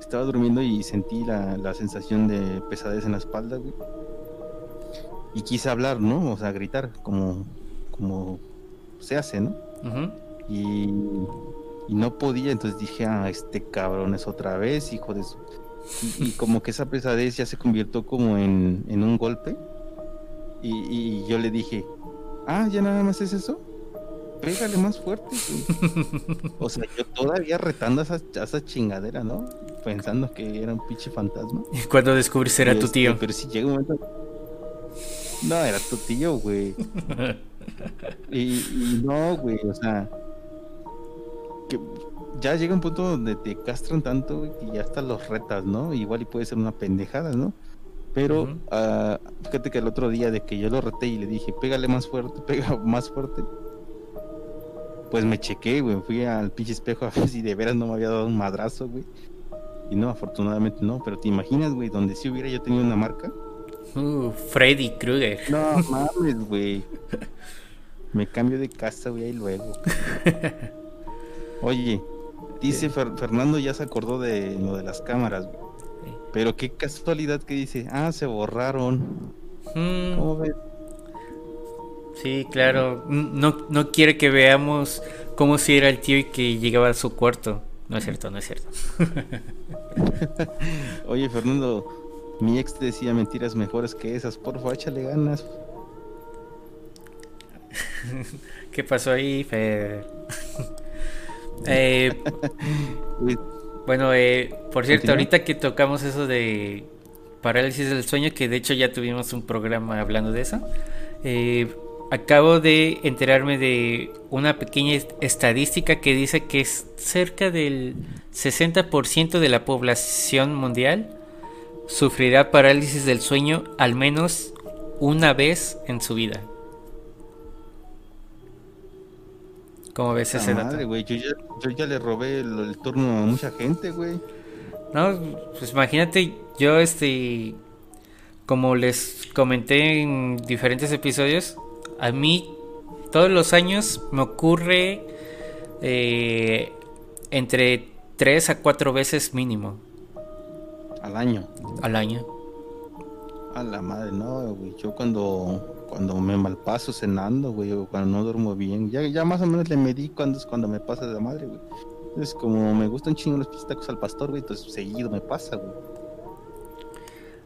estaba durmiendo y sentí la, la sensación de pesadez en la espalda, güey. Y quise hablar, ¿no? O sea, gritar, como, como se hace, ¿no? y, y, no podía, entonces dije, ah, este cabrón es otra vez, hijo de su... Y, como que esa pesadez ya se convirtió como en, en un golpe y, yo le dije, ah, ya nada más es eso. Pégale más fuerte. o sea, yo todavía retando a esa, chingadera, ¿no? Pensando que era un pinche fantasma. ¿Y cuando descubriste era tu tío? Pero si llega un momento. No, era tu tío, güey. y, no, güey, o sea. Que ya llega un punto donde te castran tanto, güey, que ya hasta los retas, ¿no? Igual y puede ser una pendejada, ¿no? Pero ah, fíjate que el otro día de que yo lo reté y le dije, pégale más fuerte, pega más fuerte. Pues me chequé, güey. Fui al pinche espejo a ver si de veras no me había dado un madrazo, güey. Y no, afortunadamente no. Pero te imaginas, güey, donde si hubiera yo tenido una marca. Uh, Freddy Krueger. No mames, güey. Me cambio de casa, güey, ahí luego. Oye, dice Fernando ya se acordó de lo de las cámaras, güey. Pero qué casualidad que dice, ah, se borraron. Mm. ¿Cómo ves? Sí, claro. No, no quiere que veamos cómo si era el tío y que llegaba a su cuarto. No es cierto, no es cierto. Oye, Fernando, mi ex decía mentiras mejores que esas. Por favor, échale ganas. ¿Qué pasó ahí, Fer? Eh, bueno, eh, por cierto, ahorita que tocamos eso de parálisis del sueño, que de hecho ya tuvimos un programa hablando de eso, eh, acabo de enterarme de una pequeña estadística que dice que es cerca del 60% de la población mundial sufrirá parálisis del sueño al menos una vez en su vida. ¿Cómo ves ese dato? yo, ya, le robé el, turno a mucha gente, güey. No, pues imagínate, yo este, como les comenté en diferentes episodios, a mí todos los años me ocurre eh, entre 3 a 4 veces mínimo. Al año. Al año. A la madre, no, güey. Yo cuando cuando me malpaso cenando, güey, o cuando no duermo bien. Ya, ya más o menos le medí cuando es cuando me pasa de madre, güey. Es como me gustan chingo los pinches tacos al pastor, güey, entonces seguido me pasa, güey.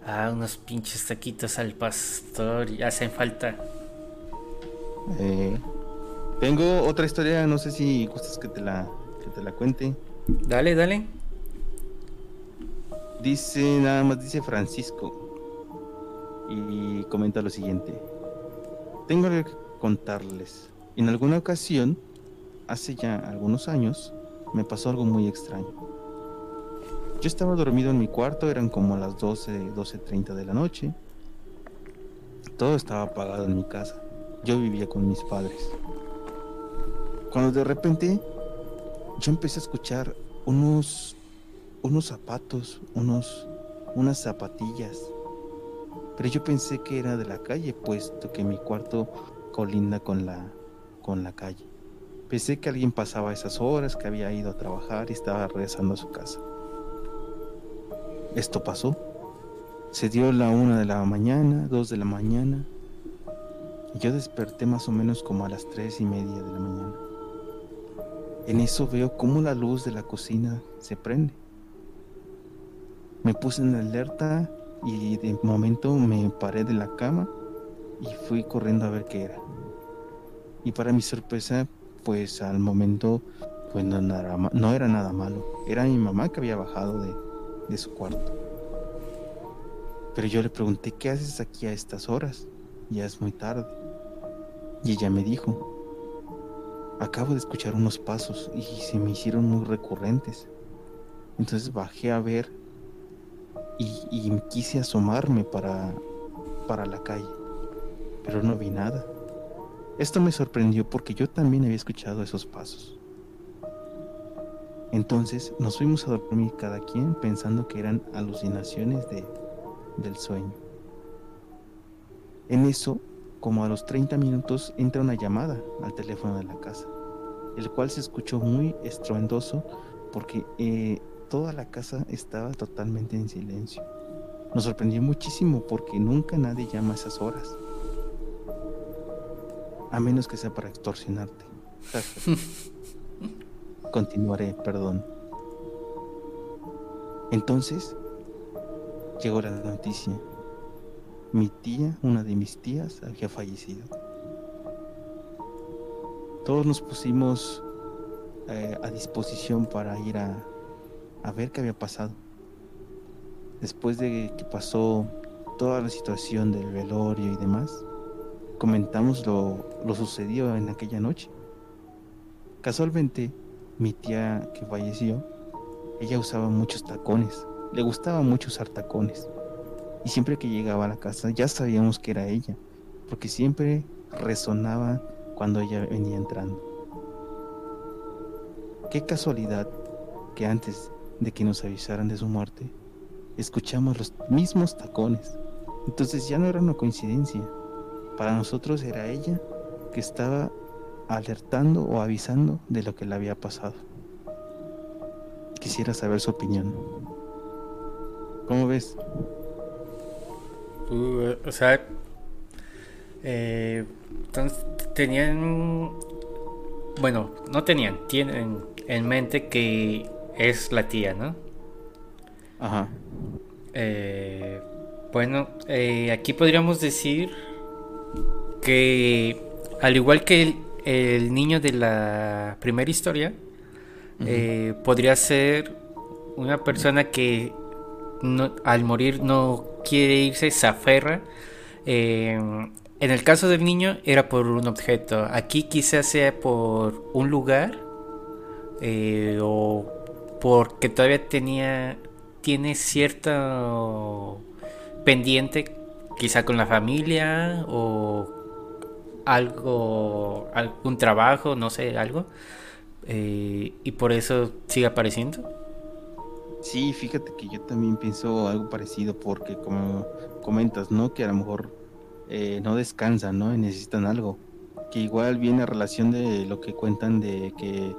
Ah, unos pinches taquitos al pastor, ya hacen falta. Eh, tengo otra historia, no sé si gustas que te la, que te la cuente. Dale, dale. Dice, nada más dice Francisco. Y comenta lo siguiente. Tengo que contarles. En alguna ocasión, hace ya algunos años, me pasó algo muy extraño. Yo estaba dormido en mi cuarto, eran como las 12, 12.30 de la noche. Todo estaba apagado en mi casa. Yo vivía con mis padres. Cuando de repente yo empecé a escuchar unos unos zapatos, unos unas zapatillas pero yo pensé que era de la calle, puesto que mi cuarto colinda con la, con la calle. Pensé que alguien pasaba esas horas, que había ido a trabajar y estaba regresando a su casa. Esto pasó. Se dio la una de la mañana, dos de la mañana, y yo desperté más o menos como a las tres y media de la mañana. En eso veo cómo la luz de la cocina se prende. Me puse en alerta y de momento me paré de la cama y fui corriendo a ver qué era. Y para mi sorpresa, pues al momento pues no, era nada malo. Era mi mamá que había bajado de, de su cuarto. Pero yo le pregunté, ¿qué haces aquí a estas horas? Ya es muy tarde. Y ella me dijo, acabo de escuchar unos pasos y se me hicieron muy recurrentes. Entonces bajé a ver y, quise asomarme para, para la calle, pero no vi nada. Esto me sorprendió porque yo también había escuchado esos pasos. Entonces nos fuimos a dormir cada quien pensando que eran alucinaciones de, del sueño. En eso, como a los 30 minutos, entra una llamada al teléfono de la casa, el cual se escuchó muy estruendoso porque eh, toda la casa estaba totalmente en silencio. Nos sorprendió muchísimo porque nunca nadie llama a esas horas. A menos que sea para extorsionarte. Continuaré, perdón. Entonces, llegó la noticia. Mi tía, una de mis tías, había fallecido. Todos nos pusimos eh, a disposición para ir a, a ver qué había pasado. Después de que pasó toda la situación del velorio y demás, comentamos lo, lo sucedido en aquella noche. Casualmente, mi tía que falleció, ella usaba muchos tacones, le gustaba mucho usar tacones. Y siempre que llegaba a la casa ya sabíamos que era ella, porque siempre resonaba cuando ella venía entrando. Qué casualidad que antes de que nos avisaran de su muerte, escuchamos los mismos tacones. Entonces ya no era una coincidencia. Para nosotros era ella que estaba alertando o avisando de lo que le había pasado. Quisiera saber su opinión. ¿Cómo ves? Uh, o sea, eh, tenían, bueno, no tenían, tienen en mente que es la tía, ¿no? Ajá. bueno, aquí podríamos decir que al igual que el, niño de la primera historia, podría ser una persona que al morir no quiere irse, se aferra. Eh, en el caso del niño era por un objeto. Aquí quizás sea por un lugar eh, o porque todavía tenía tiene cierto pendiente quizá con la familia o algo algún trabajo no sé algo eh, y por eso sigue apareciendo Sí, fíjate que yo también pienso algo parecido porque como comentas, ¿no? Que a lo mejor eh, no descansan, ¿no? Y necesitan algo. Que igual viene a relación de lo que cuentan de que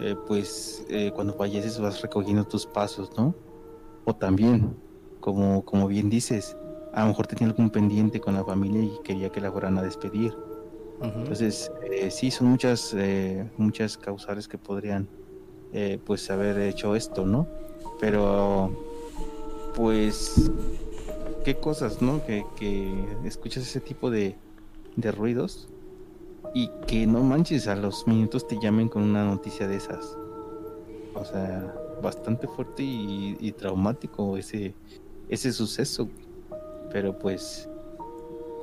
eh, pues eh, cuando falleces vas recogiendo tus pasos, ¿no? O también, como, como bien dices, a lo mejor tenía algún pendiente con la familia y quería que la fueran a despedir. Entonces, sí, son muchas, muchas causales que podrían pues haber hecho esto, ¿no? Pero, pues, qué cosas, ¿no? Que, escuchas ese tipo de, ruidos y que no manches, a los minutos te llamen con una noticia de esas. O sea, bastante fuerte y, traumático ese, ese suceso. Pero pues,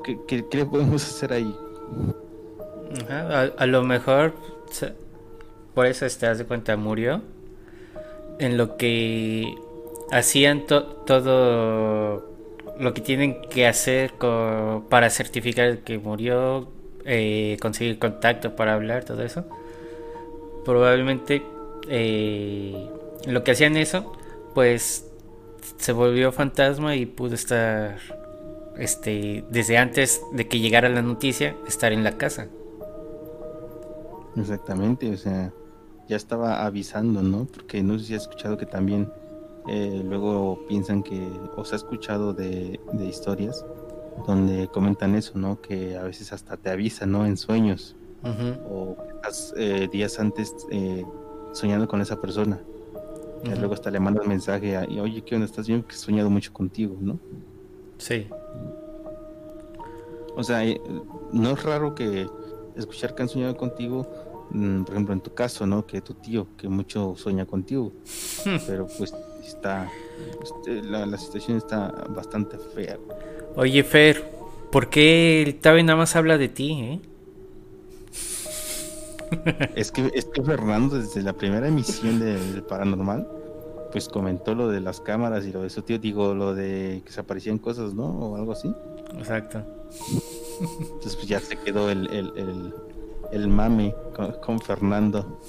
¿qué, qué, podemos hacer ahí? a, lo mejor, por eso te das de cuenta, murió en lo que hacían todo lo que tienen que hacer para certificar que murió, eh, conseguir contacto para hablar, todo eso. Probablemente eh, lo que hacían eso, pues se volvió fantasma y pudo estar, este, desde antes de que llegara la noticia, estar en la casa. Exactamente, o sea, ya estaba avisando, ¿no? Porque no sé si has escuchado que también eh, luego piensan que, o se ha escuchado de, historias donde comentan eso, ¿no? Que a veces hasta te avisan, ¿no? En sueños. O eh, días antes eh, soñando con esa persona. y luego hasta le mandas mensaje y oye, ¿qué onda? ¿Estás bien? Que he soñado mucho contigo, ¿no? Sí. O sea, no es raro que escuchar que han soñado contigo Mm, por ejemplo, en tu caso, ¿no? Que tu tío, que mucho sueña contigo, pero pues está, este, la, situación está bastante fea. Oye, Fer, ¿por qué el Tabe nada más habla de ti, eh? es que, es que Fernando, desde la primera emisión del Paranormal, pues comentó lo de las cámaras y lo de su tío, digo, lo de que se aparecían cosas, ¿no? O algo así. Exacto. Entonces, pues ya se quedó el, el mame con, Fernando.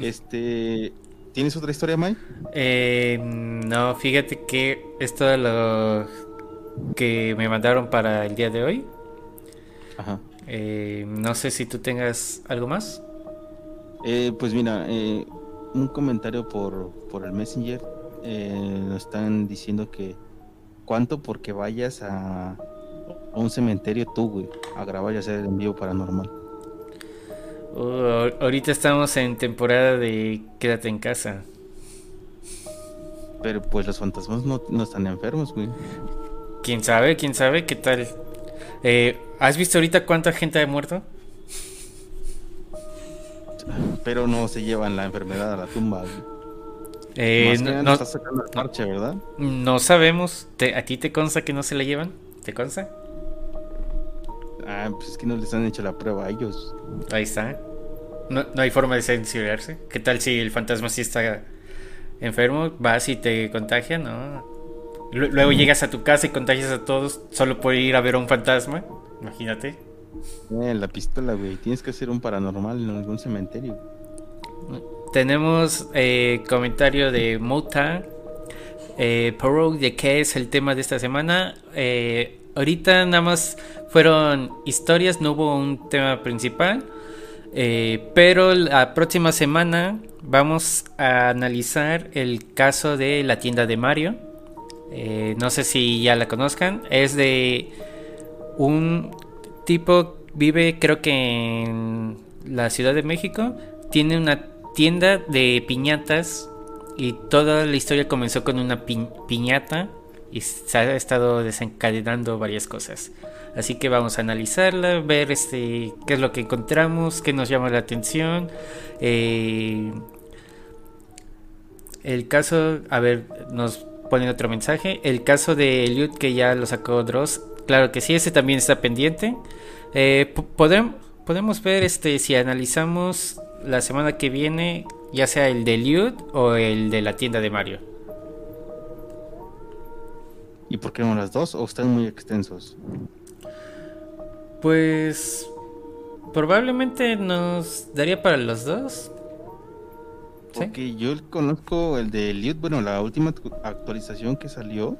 Este, ¿tienes otra historia, May? Eh, no, fíjate que esto de lo que me mandaron para el día de hoy. Ajá. Eh, no sé si tú tengas algo más. Eh, pues mira, un comentario por, por el Messenger. nos están diciendo que cuánto porque vayas a, a un cementerio tú, güey, a grabar y hacer el envío paranormal. Uh, ahorita estamos en temporada de quédate en casa. Pero pues los fantasmas no, están enfermos, güey. ¿Quién sabe? ¿Quién sabe qué tal? Eh, ¿Has visto ahorita cuánta gente ha muerto? Pero no se llevan la enfermedad a la tumba. Eh, no, está sacando el parche, ¿verdad? No sabemos. ¿A ti te consta que no se la llevan? ¿Te consta? Ah, pues es que no les han hecho la prueba a ellos. Ahí está. No, hay forma de sensibilizarse. ¿Qué tal si el fantasma sí está enfermo? Vas y te contagia, ¿no? Luego llegas a tu casa y contagias a todos solo por ir a ver a un fantasma. Imagínate. Eh, la pistola, güey. Tienes que hacer un paranormal en algún cementerio. Tenemos eh, comentario de Mota. Eh, de qué es el tema de esta semana. Eh, ahorita nada más fueron historias, no hubo un tema principal. Eh, pero la próxima semana vamos a analizar el caso de la tienda de Mario. Eh, no sé si ya la conozcan. Es de un tipo, vive creo que en la Ciudad de México. Tiene una tienda de piñatas y toda la historia comenzó con una piñata y se ha estado desencadenando varias cosas. Así que vamos a analizarla, ver este qué es lo que encontramos, qué nos llama la atención. Eh, el caso, a ver, nos ponen otro mensaje. El caso de Eliud que ya lo sacó Dross. Claro que sí, ese también está pendiente. Eh, podemos, podemos ver este si analizamos la semana que viene, ya sea el de Eliud o el de la tienda de Mario. ¿Y por qué no las dos? ¿O están muy extensos? Pues probablemente nos daría para los dos. Porque yo conozco el de Eliud, bueno, la última actualización que salió,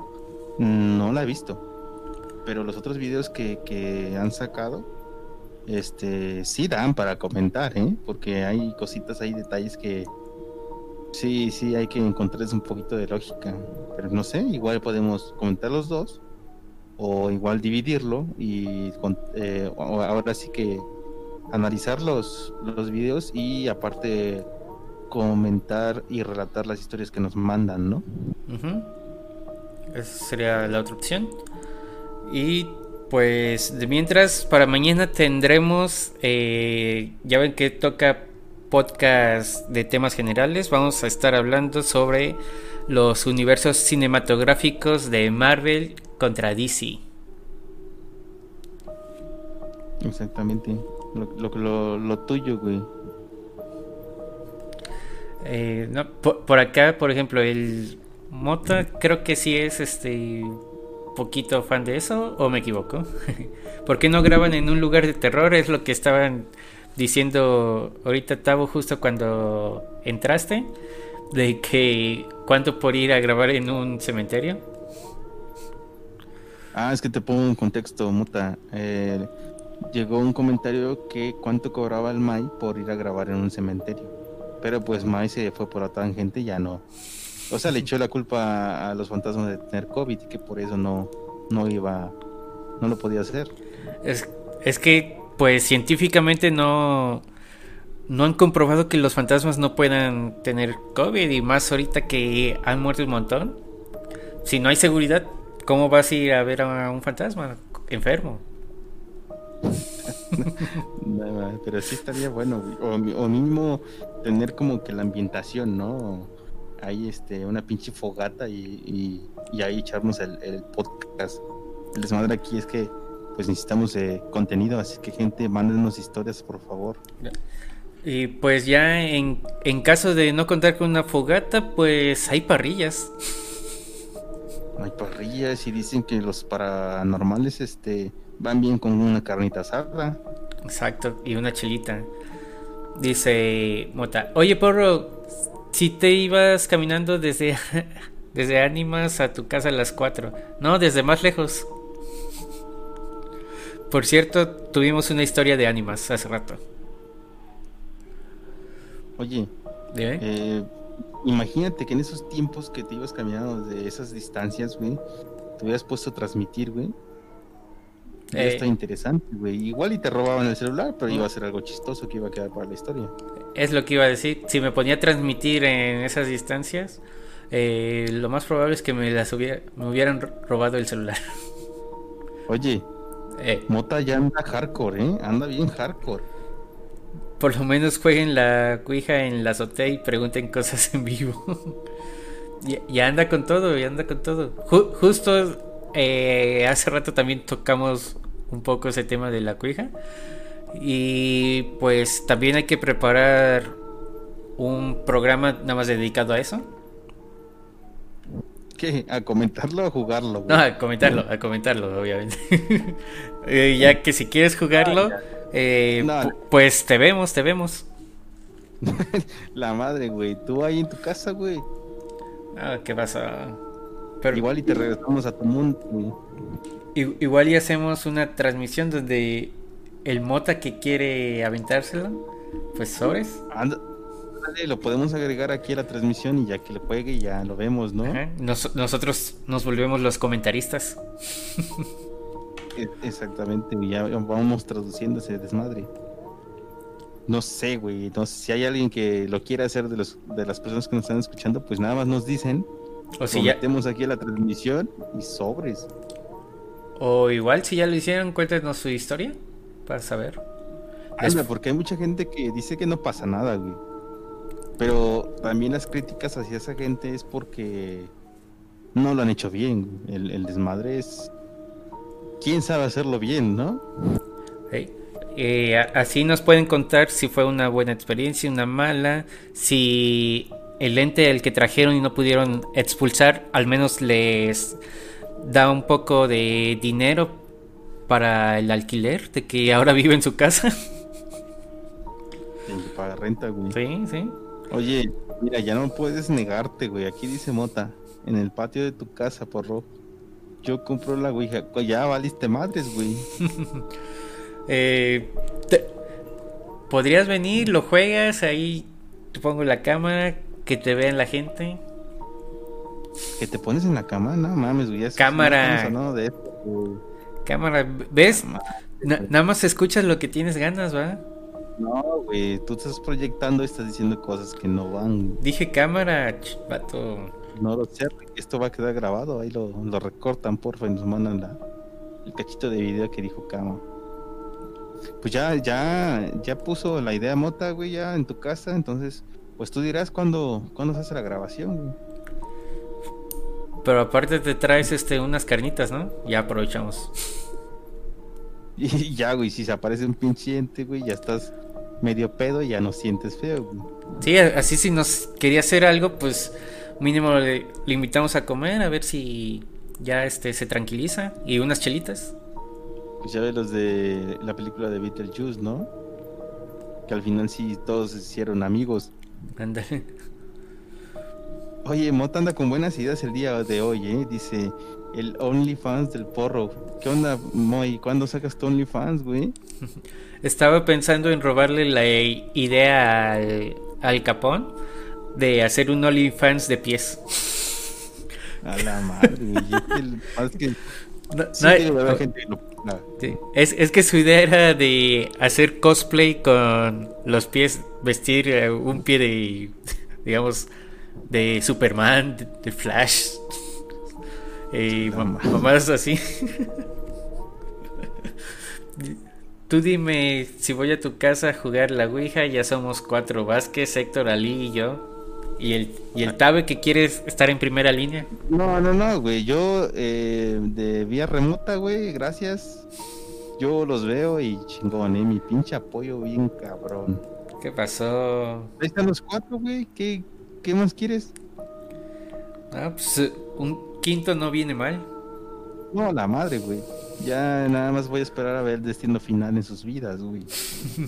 no la he visto. Pero los otros videos que, que han sacado, este, sí dan para comentar, ¿eh? Porque hay cositas, hay detalles que sí, sí, hay que encontrarles un poquito de lógica. Pero no sé, igual podemos comentar los dos o igual dividirlo y eh, ahora sí que analizar los, los videos y aparte comentar y relatar las historias que nos mandan, ¿no? Esa sería la otra opción. Y pues de mientras, para mañana tendremos, eh, ya ven que toca podcast de temas generales, vamos a estar hablando sobre los universos cinematográficos de Marvel contra DC. Exactamente, lo, lo, tuyo, güey. Eh, no, por, acá, por ejemplo, el Mota creo que sí es este poquito fan de eso, o me equivoco. ¿Por qué no graban en un lugar de terror? Es lo que estaban diciendo ahorita Tavo justo cuando entraste, de que cuánto por ir a grabar en un cementerio. Ah, es que te pongo un contexto, Muta. Eh, llegó un comentario que cuánto cobraba el Mai por ir a grabar en un cementerio. Pero pues Mai se fue por la tangente ya no. O sea, le echó la culpa a los fantasmas de tener COVID y que por eso no, no iba, no lo podía hacer. Es, es que, pues científicamente no, no han comprobado que los fantasmas no puedan tener COVID y más ahorita que han muerto un montón. Si no hay seguridad, ¿cómo vas a ir a ver a un fantasma enfermo? Pero sí estaría bueno, o, o, mínimo tener como que la ambientación, ¿no? Ahí este, una pinche fogata y, y, ahí echarnos el, podcast. El desmadre aquí es que pues necesitamos eh, contenido, así que gente, mándenos historias, por favor. Y pues ya en, en caso de no contar con una fogata, pues hay parrillas. Hay parrillas y dicen que los paranormales este van bien con una carnita asada. Exacto, y una chelita. Dice Mota, oye porro, si te ibas caminando desde, desde Ánimas a tu casa a las 4, no, desde más lejos. Por cierto, tuvimos una historia de Ánimas hace rato. Oye, eh, imagínate que en esos tiempos que te ibas caminando de esas distancias, güey, te hubieras puesto a transmitir, güey eh, está interesante, güey. Igual y te robaban el celular, pero iba a ser algo chistoso que iba a quedar para la historia. Es lo que iba a decir. Si me ponía a transmitir en esas distancias, eh, lo más probable es que me las hubiera, me hubieran robado el celular. Oye, eh. Mota ya anda hardcore, ¿eh? Anda bien hardcore. Por lo menos jueguen la cuija en la azotea y pregunten cosas en vivo. y, anda con todo, y anda con todo. justo eh, hace rato también tocamos un poco ese tema de la cuija. Y pues también hay que preparar un programa nada más dedicado a eso. ¿Qué? ¿A comentarlo o a jugarlo? No, a comentarlo, a comentarlo, obviamente. Eh, ya que si quieres jugarlo, eh, pues te vemos, te vemos. La madre, güey. Tú ahí en tu casa, güey. Ah, ¿qué pasa? Igual y te regresamos a tu mundo. Igual y hacemos una transmisión donde el mota que quiere aventárselo, pues sobres. lo podemos agregar aquí a la transmisión y ya que le juegue ya lo vemos, ¿no? nosotros nos volvemos los comentaristas. E, exactamente, ya vamos traduciendo ese desmadre. no sé, güey. No si hay alguien que lo quiera hacer de, los, de las personas que nos están escuchando, pues nada más nos dicen. O si ya. metemos aquí a la transmisión y sobres. O igual, si ya lo hicieron, cuéntenos su historia para saber. porque hay mucha gente que dice que no pasa nada, güey. Pero también las críticas hacia esa gente es porque no lo han hecho bien. El, el desmadre es. ¿Quién sabe hacerlo bien, no? Eh, así nos pueden contar si fue una buena experiencia, una mala, si el ente el que trajeron y no pudieron expulsar, al menos les da un poco de dinero para el alquiler de que ahora vive en su casa. Para renta, güey. Sí, sí. Oye, mira, ya no puedes negarte, güey. Aquí dice Mota, en el patio de tu casa, porro. Yo compro la Ouija. Ya valiste madres, güey. Eh, ¿Podrías venir? ¿Lo juegas? Ahí te pongo la cámara, que te vean la gente. Que te pones en la cama, no mames, güey. Cámara. Cámara, ¿ves? nada más escuchas lo que tienes ganas, ¿va? No, güey, tú estás proyectando y estás diciendo cosas que no van. Dije cámara, vato. No lo sé, esto va a quedar grabado, ahí lo, recortan, porfa, y nos mandan la, el cachito de video que dijo cámara. Pues ya, ya, ya puso la idea Mota, güey, ya en tu casa, entonces, pues tú dirás cuándo, cuándo se hace la grabación, güey. Pero aparte te traes este unas carnitas, ¿no? Ya aprovechamos. Y ya, güey, si se aparece un pinche güey, ya estás medio pedo y ya no sientes feo, güey. Sí, así si nos quería hacer algo, pues mínimo le, le invitamos a comer a ver si ya este se tranquiliza y unas chelitas. Pues ya ves los de la película de Beetlejuice, ¿no? Que al final sí todos se hicieron amigos. Ándale. Oye, Mota anda con buenas ideas el día de hoy, ¿eh? Dice el OnlyFans del porro. ¿Qué onda, Moy? ¿Cuándo sacas tu OnlyFans, güey? Estaba pensando en robarle la idea al, al Capón de hacer un OnlyFans de pies. A la madre, güey. es, que su idea era de hacer cosplay con los pies, vestir eh, un pie de, digamos, de Superman, de, Flash, y mamás así. Tú dime si voy a tu casa a jugar la Ouija, ya somos cuatro Vázquez, Héctor, Ali y yo. ¿Y el, y el Tabe que quiere estar en primera línea? No, no, no, güey. Yo eh, de vía remota, güey, gracias. Yo los veo y chingón, eh, mi pinche apoyo bien cabrón. ¿Qué pasó? Ahí están los cuatro, güey. ¿Qué, ¿Qué más quieres? Ah, pues un quinto no viene mal. No, la madre, güey. Ya nada más voy a esperar a ver el destino final en sus vidas, güey.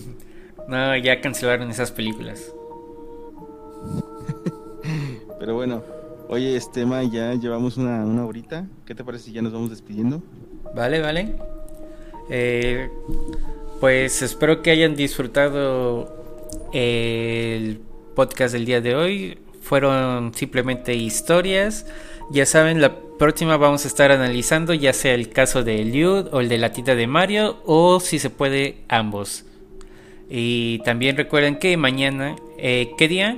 no, ya cancelaron esas películas. Pero bueno, oye, este ya llevamos una, una horita. ¿Qué te parece si ya nos vamos despidiendo? Vale, vale. Eh, pues espero que hayan disfrutado el podcast del día de hoy. Fueron simplemente historias. Ya saben, la próxima vamos a estar analizando ya sea el caso de Liud o el de la tita de Mario o si se puede ambos. Y también recuerden que mañana, eh, ¿qué día?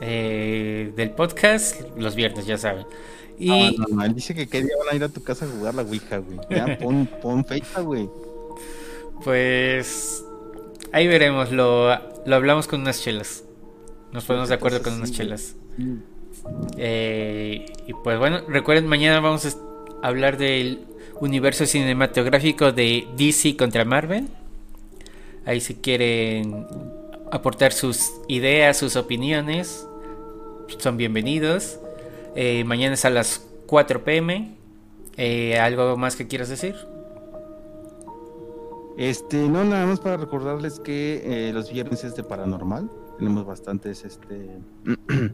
Eh, del podcast los viernes, ya saben. Y... No, él dice que qué día van a ir a tu casa a jugar la Ouija, güey. Ya, pon, pon fecha, güey. Pues ahí veremos, lo, lo hablamos con unas chelas. Nos ponemos de acuerdo con unas chelas. Eh, y pues bueno, recuerden, mañana vamos a hablar del universo cinematográfico de DC contra Marvel. Ahí si quieren aportar sus ideas, sus opiniones, son bienvenidos. Eh, mañana es a las 4 pm. Eh, ¿Algo más que quieras decir? Este, no, nada más para recordarles que eh, los viernes es de paranormal. Tenemos bastantes este,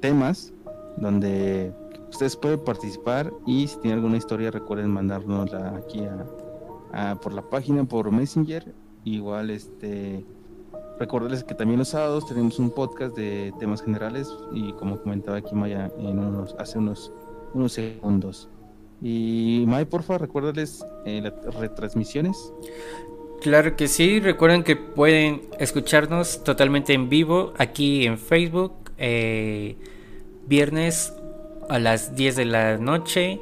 temas donde ustedes pueden participar y si tienen alguna historia recuerden mandárnosla aquí por la página, por Messenger. Igual este Recordarles que también los sábados tenemos un podcast de temas generales y como comentaba aquí Maya en unos, hace unos, unos segundos. Y May, porfa, recuérdales eh, las retransmisiones. Claro que sí, recuerden que pueden escucharnos totalmente en vivo aquí en Facebook, eh, viernes a las 10 de la noche,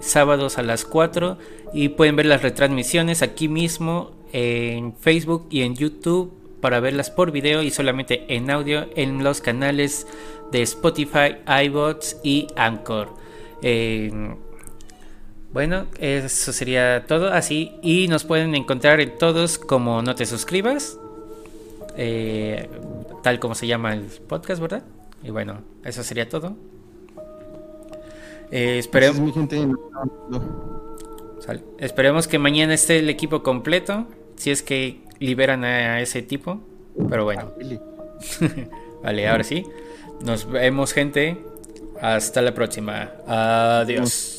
sábados a las 4 y pueden ver las retransmisiones aquí mismo en Facebook y en YouTube para verlas por video y solamente en audio en los canales de Spotify, iBots y Anchor. Bueno, eso sería todo así. Y nos pueden encontrar en todos como no te suscribas. Eh, tal como se llama el podcast, ¿verdad? Y bueno, eso sería todo. Eh, esperemos. Esperemos que mañana esté el equipo completo. Si es que liberan a ese tipo. Pero bueno. vale, ahora sí. Nos vemos, gente. Hasta la próxima. Adiós.